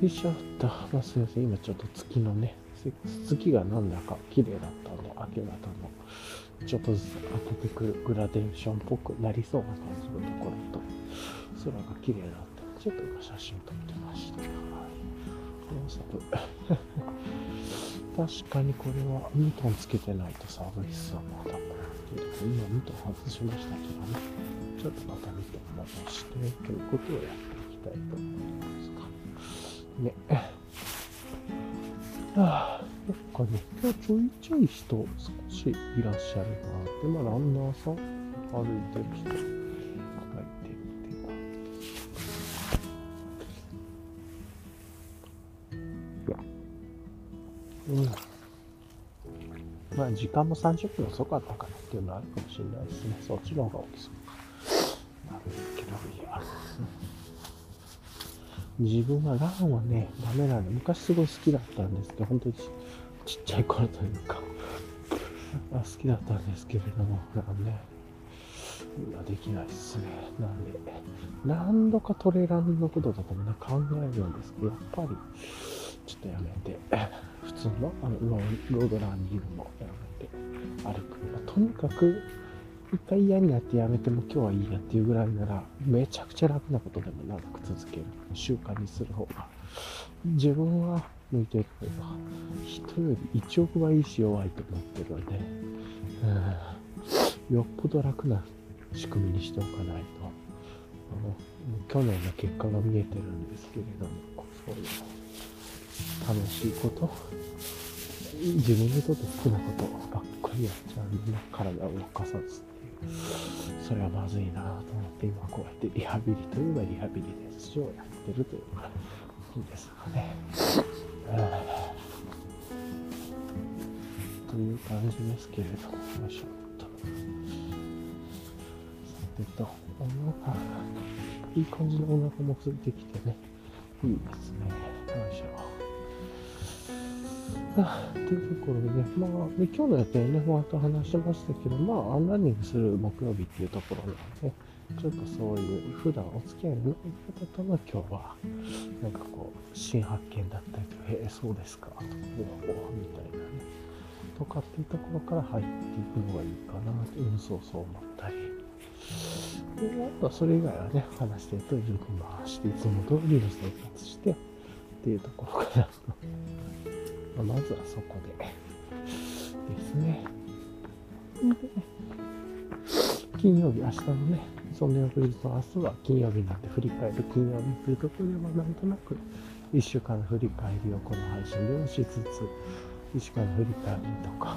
よいしょっと、まあ、すいません、今ちょっと月のね、月がなんだか綺麗だったの、明け方の、ちょっとずつ当ててくるグラデーションっぽくなりそうな感じのところと、空が綺麗だったので、ちょっと今写真撮ってました。はい。この寒 確かにこれはミトンつけてないと寒いっすわ、まだ。けど今ミトン外しましたけどね。ちょっとまたミトン戻して、ということをやっていきたいと思います。ね。はあ、なんかね、今日ちょいちょい人少しいらっしゃるなって、まあランナーさん、歩いてる人がいてってう。ん。まあ時間も30分遅かったかなっていうのはあるかもしれないですね。そっちの方が大きそうか。なるけど、いや。自分はランはね、ダメなんで、昔すごい好きだったんですけど、本当にちっちゃい頃というか、あ好きだったんですけれども、なんね、今できないっすね。なんで、何度かトレランのこととかもね、考えるんですけど、やっぱり、ちょっとやめて、普通のあのロードランニングもやめて、歩くの、とにかく、一回嫌になってやめても今日はいいやっていうぐらいなら、めちゃくちゃ楽なことでも長く続ける。習慣にする方が、自分は向いてるというか、人より1億倍いいし弱いと思ってるので、うん、よっぽど楽な仕組みにしておかないと、去年の結果が見えてるんですけれども、そういう楽しいこと、自分にとって好きなことばっかりやっちゃうんで、体を動かさず。それはまずいなと思って、今こうやってリハビリといえばリハビリですをやってるというか、いいですかね。という感じですけれども、よいしょっと。さてと、お腹、いい感じのお腹も空いてきてね、いいですね。よいしょ。あというところでね、まあ、で今日の予定ね、また話しましたけど、まあ、アンランニングする木曜日っていうところなんで、ちょっとそういう普段お付き合いのない方との今日は、なんかこう、新発見だったりとか、えー、そうですか、とか、おおみたいなね、とかっていうところから入っていくのがいいかなと、うん、そうそう思ったり。で、あとはそれ以外はね、話してると、よく回して、いつも通りの生活して、っていうところかな。ま、まずはそこでですね。で、金曜日、明日のね、その翌日の明日は金曜日になんで振り返る金曜日というところではなんとなく1週間の振り返りをこの配信でもしつつ、1週間の振り返りとか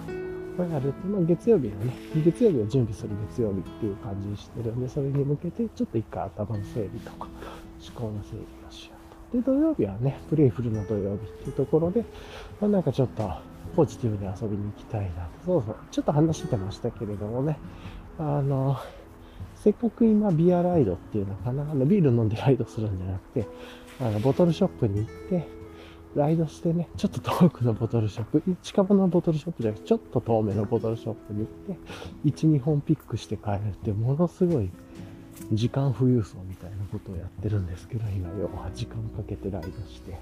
をやると、まあ、月曜日のね、月曜日を準備する月曜日っていう感じにしてるんで、それに向けてちょっと一回頭の整理とか、思考の整理。で、土曜日はね、プレイフルの土曜日っていうところで、まあ、なんかちょっとポジティブに遊びに行きたいなと。そうそう。ちょっと話してましたけれどもね、あの、せっかく今ビアライドっていうのかな、あのビール飲んでライドするんじゃなくて、あのボトルショップに行って、ライドしてね、ちょっと遠くのボトルショップ、近場のボトルショップじゃなくて、ちょっと遠めのボトルショップに行って、1、2本ピックして帰るって、ものすごい時間富裕層みたいなことをやってるんですけど、今要は時間かけてライドして、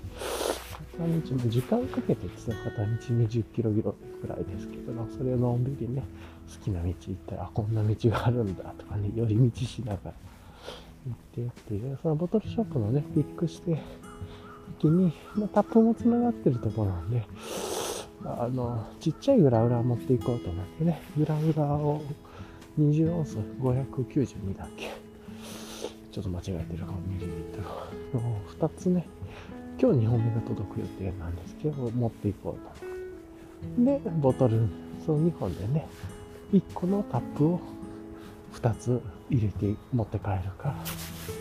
片道も時間かけてって言ったら片道20キロぐらいですけど、それをのんびりね、好きな道行ったら、こんな道があるんだとかね、寄り道しながら行ってっていう、そのボトルショップのね、ピックして、時に、まあ、タップも繋がってるところなんで、あの、ちっちゃいグラウラー持っていこうと思ってね、グラウラーを20オンス592だっけちょっと間違えてるかも、ミリリットル。2つね、今日2本目が届く予定なんですけど、持っていこうと。で、ボトル、その2本でね、1個のタップを2つ入れて持って帰るか、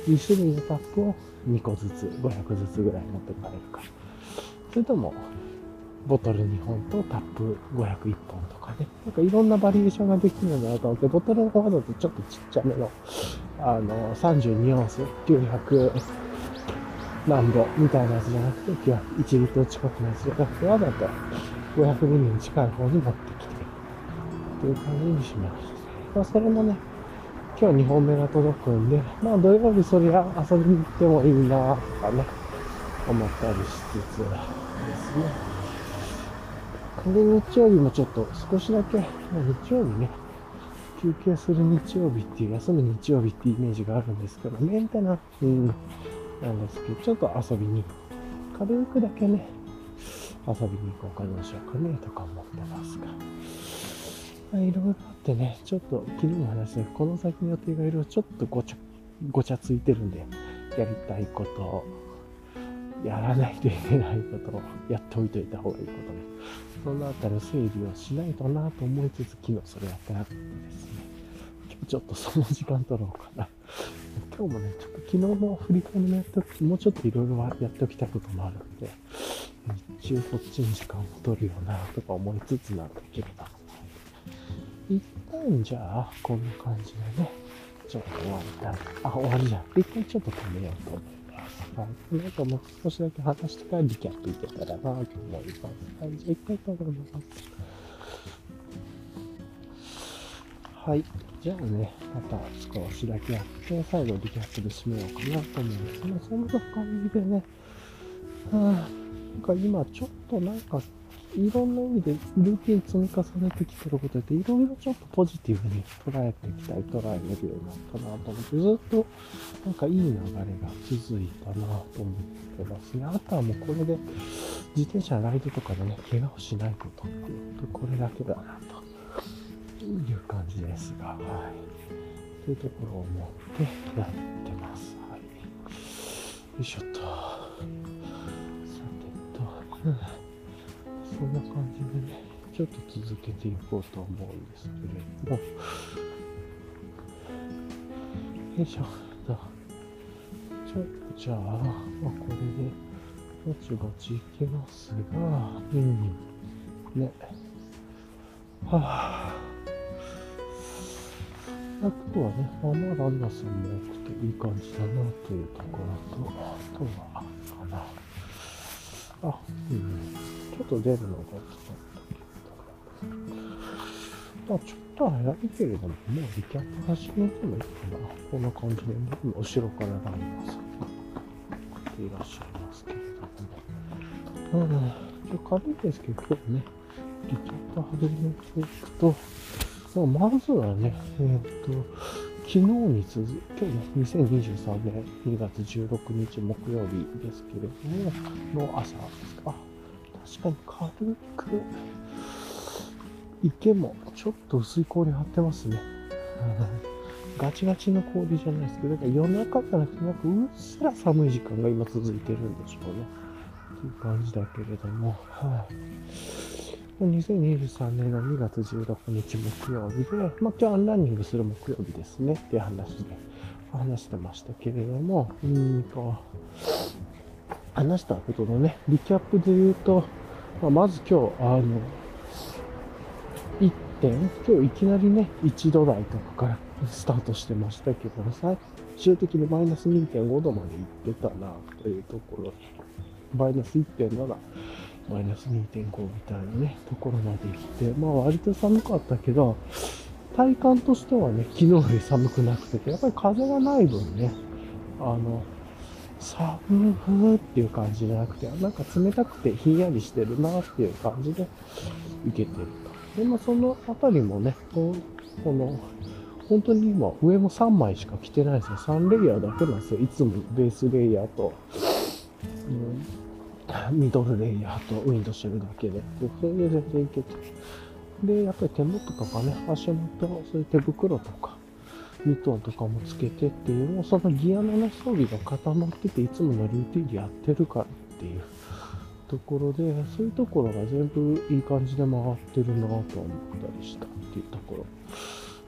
2種類のタップを2個ずつ、500ずつぐらい持って帰るか、それとも、ボトル2本とタップ501本とかね、なんかいろんなバリエーションができるんだなと思って、ボトルの方だとちょっとちっちゃめの、あの、32オンス、900何度みたいなやつじゃなくて、今日は1リットル近くのやつじゃなくて、わざと500ミリに近い方に持ってきて、っていう感じにしました。まあ、それもね、今日2本目が届くんで、まあ土曜日そりゃ遊びに行ってもいいなとかね、思ったりしつつですね。で、日曜日もちょっと少しだけ、日曜日ね、休憩する日曜日っていう、休む日曜日っていうイメージがあるんですけど、メンテナンスなんですけど、ちょっと遊びに、軽くだけね、遊びに行こうかどうしようかね、とか思ってますが。まあ、いろいろあってね、ちょっと昨日も話したこの先の予定がいろいろちょっとごちゃ、ごちゃついてるんで、やりたいこと、やらないといけないことをやっておいといた方がいいことね。そのあたりの整理をしないとなと思いつつ、昨日それやってなくてですね。今日ちょっとその時間取ろうかな。今日もね、ちょっと昨日の振り返りもやっておき、もうちょっといろいろやっておきたいこともあるんで、日中こっちに時間を取るよなとか思いつつなんだけれど。一旦じゃあ、こんな感じでね、ちょっと終わりたい。あ、終わりじゃん。一回ちょっと止めようと思います。はい。なんかもう少しだけ話してからリキャップいけたらなと思います。はい。じゃあ一回止めます。はい。じゃあね、また少しだけやって、最後リキャップで締めようかなと思いますけど、そんな感じでね、はあ、なんか今ちょっとなんかいろんな意味でルーティン積み重ねてきてることで、いろいろちょっとポジティブに捉えていきたい、捉えれるようになったなと思って、ずっとなんかいい流れが続いたなと思ってますね。あとはもうこれで自転車ライドとかでね、怪我をしないことっていうと、これだけだなという感じですが、はい。というところを思ってやってます。はい。よいしょっと。さてと、うんそんな感じでね、ちょっと続けていこうと思うんですけれども、よいしょ、と、ちょっとじゃあ、まあ、これで、ぼちぼちいきますが、うん、ね、はぁ、あとはね、まあ、まあランナーさんも多くていい感じだなというところと、あとは、かな。あ、うん。ちょっと出るのが遅かったけど。まあ、ちょっと早いけれども、もうリキャップ始めてもいいかな。こんな感じで、僕の後ろからライバーさんっていらっしゃいますけれども。うん、ちょ軽いですけど、今日ね、リキャップ始めていくと、まあ、まずはね、えっ、と、昨日に続き、今日ね、2023年2月16日木曜日ですけれども、の朝ですか。確かに軽く、池もちょっと薄い氷張ってますね。ガチガチの氷じゃないですけど、夜中じゃなくて、なんかうっすら寒い時間が今続いてるんでしょうね。という感じだけれども、はい、2023年の2月16日木曜日で、まあ、今日アンランニングする木曜日ですね。っていう話で話してましたけれども、うんと、話したことのね、リキャップで言うと、まあ、まず今日、あの、1点、今日いきなりね、1度台とかからスタートしてましたけど、最終的にマイナス2.5度まで行ってたな、というところ。マイナス1.7、マイナス2.5みたいなね、ところまで行って、まあ割と寒かったけど、体感としてはね、昨日より寒くなくて、やっぱり風がない分ね、あの、寒ふっていう感じじゃなくて、なんか冷たくてひんやりしてるなっていう感じで受けてると。で、まあそのあたりもね、この、本当に今上も3枚しか着てないですよ。3レイヤーだけなんですよ。いつもベースレイヤーと、うん、ミドルレイヤーとウィンドシェルだけで。でそれで全然いけてで、やっぱり手元とかね、足元、そういう手袋とか、ミトンとかもつけてっていうのを、そのギアのね、装備が固まってて、いつものルーティンでやってるからっていうところで、そういうところが全部いい感じで回ってるなと思ったりしたっていうところ。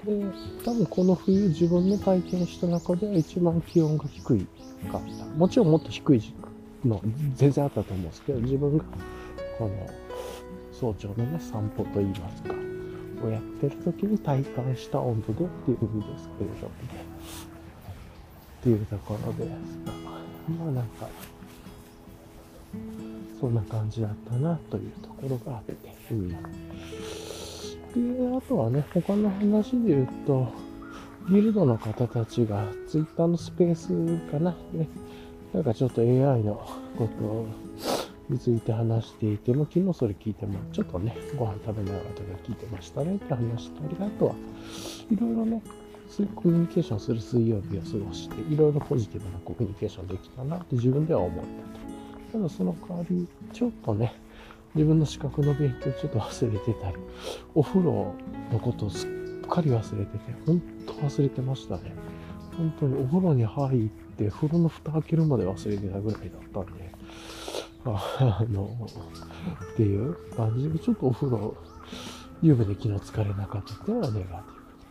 で、多分この冬自分の体験した中では一番気温が低いかった。もちろんもっと低いの全然あったと思うんですけど、自分がこの早朝のね、散歩といいますか、をやってる時に体感した温度でっていう意味ですけれどもね。っていうところですが、まあなんか、そんな感じだったなというところがあって、うん。で、あとはね、他の話で言うと、ギルドの方たちが Twitter のスペースかな、ね、なんかちょっと AI のことをについて話していても、昨日それ聞いても、ちょっとね、ご飯食べながらとか聞いてましたねって話したり、あとは、いろいろね、そういうコミュニケーションする水曜日を過ごして、いろいろポジティブなコミュニケーションできたなって自分では思ったと。ただその代わり、ちょっとね、自分の資格の勉強ちょっと忘れてたり、お風呂のことをすっかり忘れてて、ほんと忘れてましたね。本当にお風呂に入って、風呂の蓋開けるまで忘れてたぐらいだったんで、あの、っていう感じで、ちょっとお風呂、湯船昨日疲れなかったっていうのはネガテ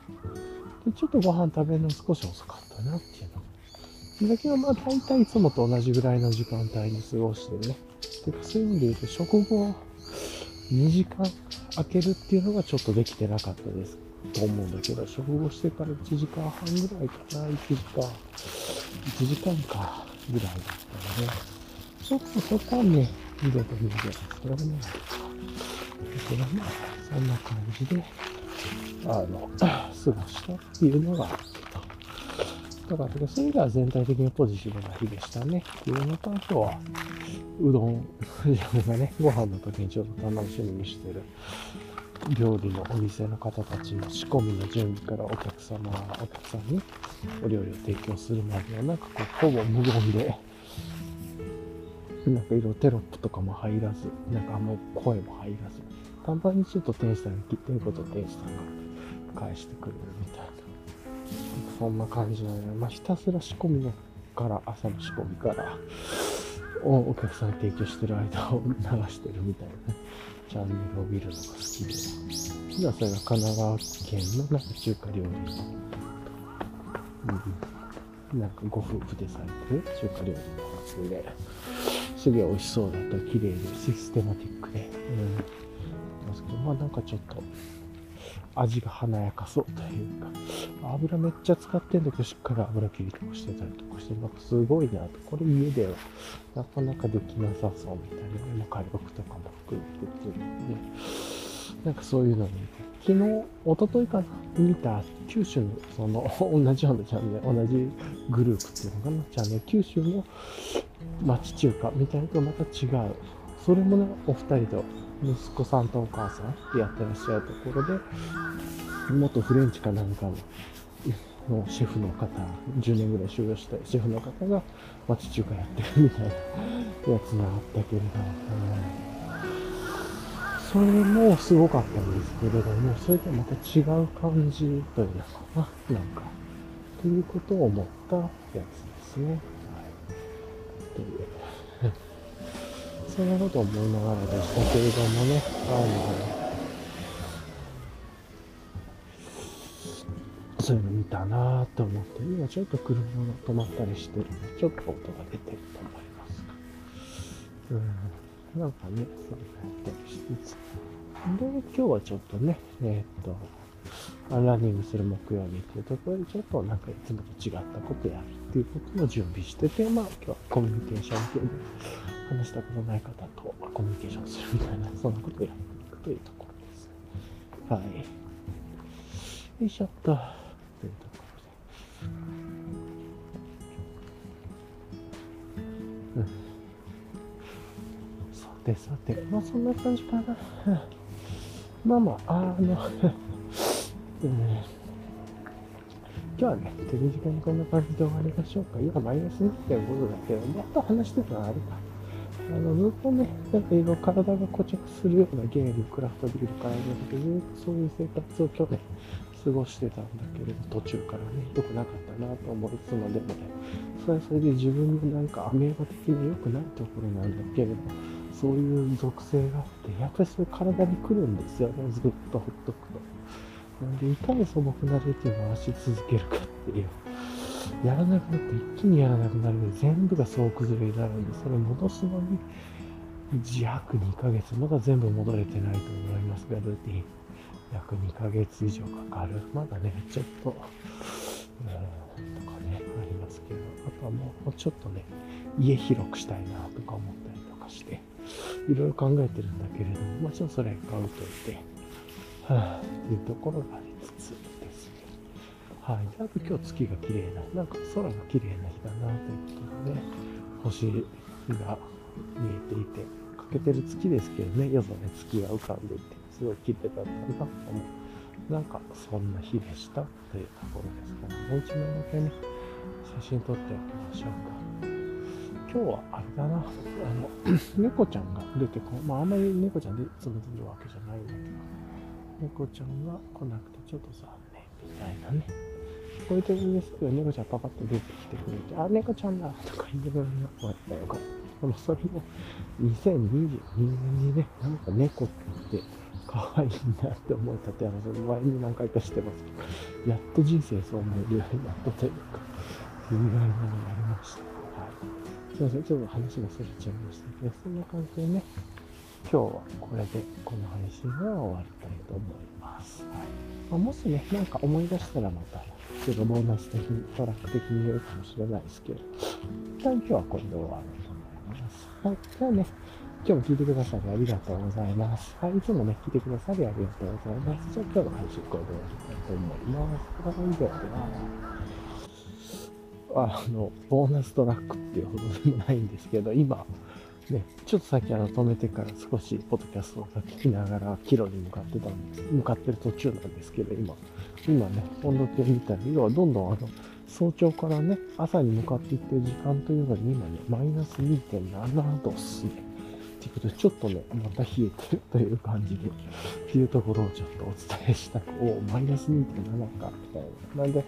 ィブ。で、ちょっとご飯食べるの少し遅かったなっていうの。だけど、まあ大体いつもと同じぐらいの時間帯に過ごしてね。で、そういう意味で言うと、食後2時間空けるっていうのがちょっとできてなかったですと思うんだけど、食後してから1時間半ぐらいかな、1時間、1時間かぐらいだったのね。ちょっとそこはね、見ればいいんじゃないですかね。だからまあ、そんな感じで、あの、過ごしたっていうのがあってと。だから、そういう意味では全体的にポジティブな日でしたね。っていうのと、あとは、うどん、自分がね、ご飯の時にちょっと楽しみにしてる料理のお店の方たちの仕込みの準備からお客様、お客さんにお料理を提供するまでは、なんかこう、ほぼ無言で、なんかいろいろテロップとかも入らず、なんかあんまり声も入らず、たまにちょっと店主さんに聞いてることを店主さんが返してくれるみたいな。そんな感じなので、まあ、ひたすら仕込みのから、朝の仕込みから、お客さんに提供してる間を流してるみたいな、チャンネルを見るのが好きで。じゃあそれが神奈川県のなんか中華料理の、うん、なんかご夫婦でされてる中華料理の発で、すげえ美味しそうだと。綺麗で、システマティックで。うん。ですけど、まあなんかちょっと、味が華やかそうというか、油めっちゃ使ってんだけど、しっかり油切りとかしてたりとかして、なんかすごいなと。これ家ではなかなかできなさそうみたいな、ね、火力とかも含めてっていうので、ね、なんかそういうのに、昨日、一昨日かな、見た九州の、その、同じようなチャンネル、同じグループっていうのかな、チャンネル、九州の町中華みたいなとまた違う。それもね、お二人と、息子さんとお母さんでやってらっしゃるところで、元フレンチかなんかの、のシェフの方、10年ぐらい修行したシェフの方が町中華やってるみたいなやつがあったけれど、それもすごかったんですけれども、それとまた違う感じというのかな、なんか、ということを思ったやつですね。はいという。そんなことを思いながらでしたけれどもね、あの、そういうの見たなぁと思って、今ちょっと車が止まったりしてるんで、ちょっと音が出てると思いますうん。なんかね、そんなやったりしつつ。で、今日はちょっとね、えー、っと、ランニングする木曜日っていうところでちょっとなんかいつもと違ったことやるっていうことの準備してて、まあ今日はコミュニケーション系で話したことない方とコミュニケーションするみたいな、そんなことをやっていくというところです。はい。よいしょっと。というところで。うん。てさて、まあそんな感じかな。まあまあ、あの、うん今日はね、手短にこんな感じで終わりましょうか。今マイナス2.5度だけど、もっと話してたのあるか。あの、ずっとね、なんか今体が固着するようなゲーム、クラフトビールから始めて、ずっとそういう生活を去年過ごしてたんだけれど、途中からね、良くなかったなと思いつつも、でもね、それはそれで自分のなんかアメーバ的な良くないところなんだけれど、そういう属性があって、やっぱりそれ体に来るんですよね、ずっとほっとくと。なんで、いかに素朴なルーティンを回し続けるかっていう。やらなくなって一気にやらなくなるので、全部が総崩れになるんで、それ戻すのに、約2ヶ月、まだ全部戻れてないと思いますが、ルーティン。約2ヶ月以上かかる。まだね、ちょっと、うん、とかね、ありますけど、あとはもうちょっとね、家広くしたいなとか思ったりとかして、いろいろ考えてるんだけれども、もちろんそれ買うといて、はあ、っていうところがありつつですね。はい。あと今日月が綺麗な、なんか空が綺麗な日だなということで、ね、星が見えていて、欠けてる月ですけどね、夜空で月が浮かんでいて、すごい綺麗だったなと思う。なんかそんな日でしたというところですから、もう一枚だけね、写真撮っておきましょうか。今日はあれだな、あの、猫ちゃんが出てこまああんまり猫ちゃんでいつも出るわけじゃないんだけど、猫ちゃんが来なくてちょっと残念みたいなね。こういう時ですけど、猫ちゃんパパッと出てきてくれて、あ、猫ちゃんだとか言ってくれるのこうやったよかった。でもそれも2022年にね、なんか猫って可愛いなって思えたって話を前に何回かしてますけど、やっと人生そう思えるようになったというか、いうぐらいのになりました。すいません、ちょっと話がそれちゃいましたけど、そんな感じでね、今日はこれでこの配信は終わりたいと思います。はいまあ、もしね、なんか思い出したらまた、ちょっとボーナス的に、トラック的に言うかもしれないですけど、一旦今日はこれで終わろうと思います。はい。じゃあね、今日も聞いてくださりありがとうございます。はい。いつもね、聞いてくださりありがとうございます。じゃあ今日の配信これで終わりたいと思います。はい。ではでは。あの、ボーナストラックっていうほどでもないんですけど、今、ね、ちょっとさっきあの止めてから少しポッドキャストを聞きながら帰路に向かってたんです、向かってる途中なんですけど、今、今ね、温度計見たら、要はどんどんあの、早朝からね、朝に向かっていってる時間というのに今ね、マイナス2.7度っすね。っていうことで、ちょっとね、また冷えてるという感じで、っていうところをちょっとお伝えしたく、おマイナス2.7か、みたいな。なんで、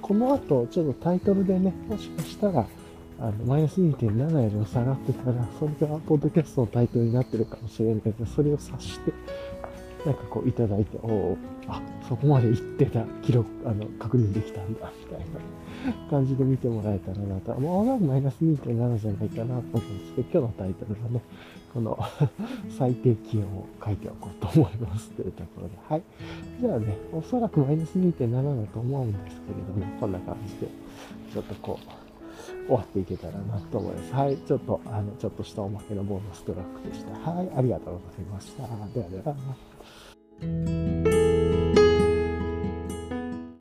この後、ちょっとタイトルでね、もしかしたら、あの、マイナス2.7よりも下がってたら、それがポッドキャストのタイトルになってるかもしれないけど、それを察して、なんかこういただいて、おお、あ、そこまで行ってた記録、あの、確認できたんだ、みたいな感じで見てもらえたらなと、もうマイナス2.7じゃないかなと思うんですけど、今日のタイトルはね、この 最低気温を書いておこうと思いますというところで、はい。じゃあね、おそらくマイナス2.7だと思うんですけれども、こんな感じで、ちょっとこう、終わっていけたらなと思います。はい。ちょっと、あの、ちょっとしたおまけのボーナストラックでした。はい。ありがとうございました。ではでは。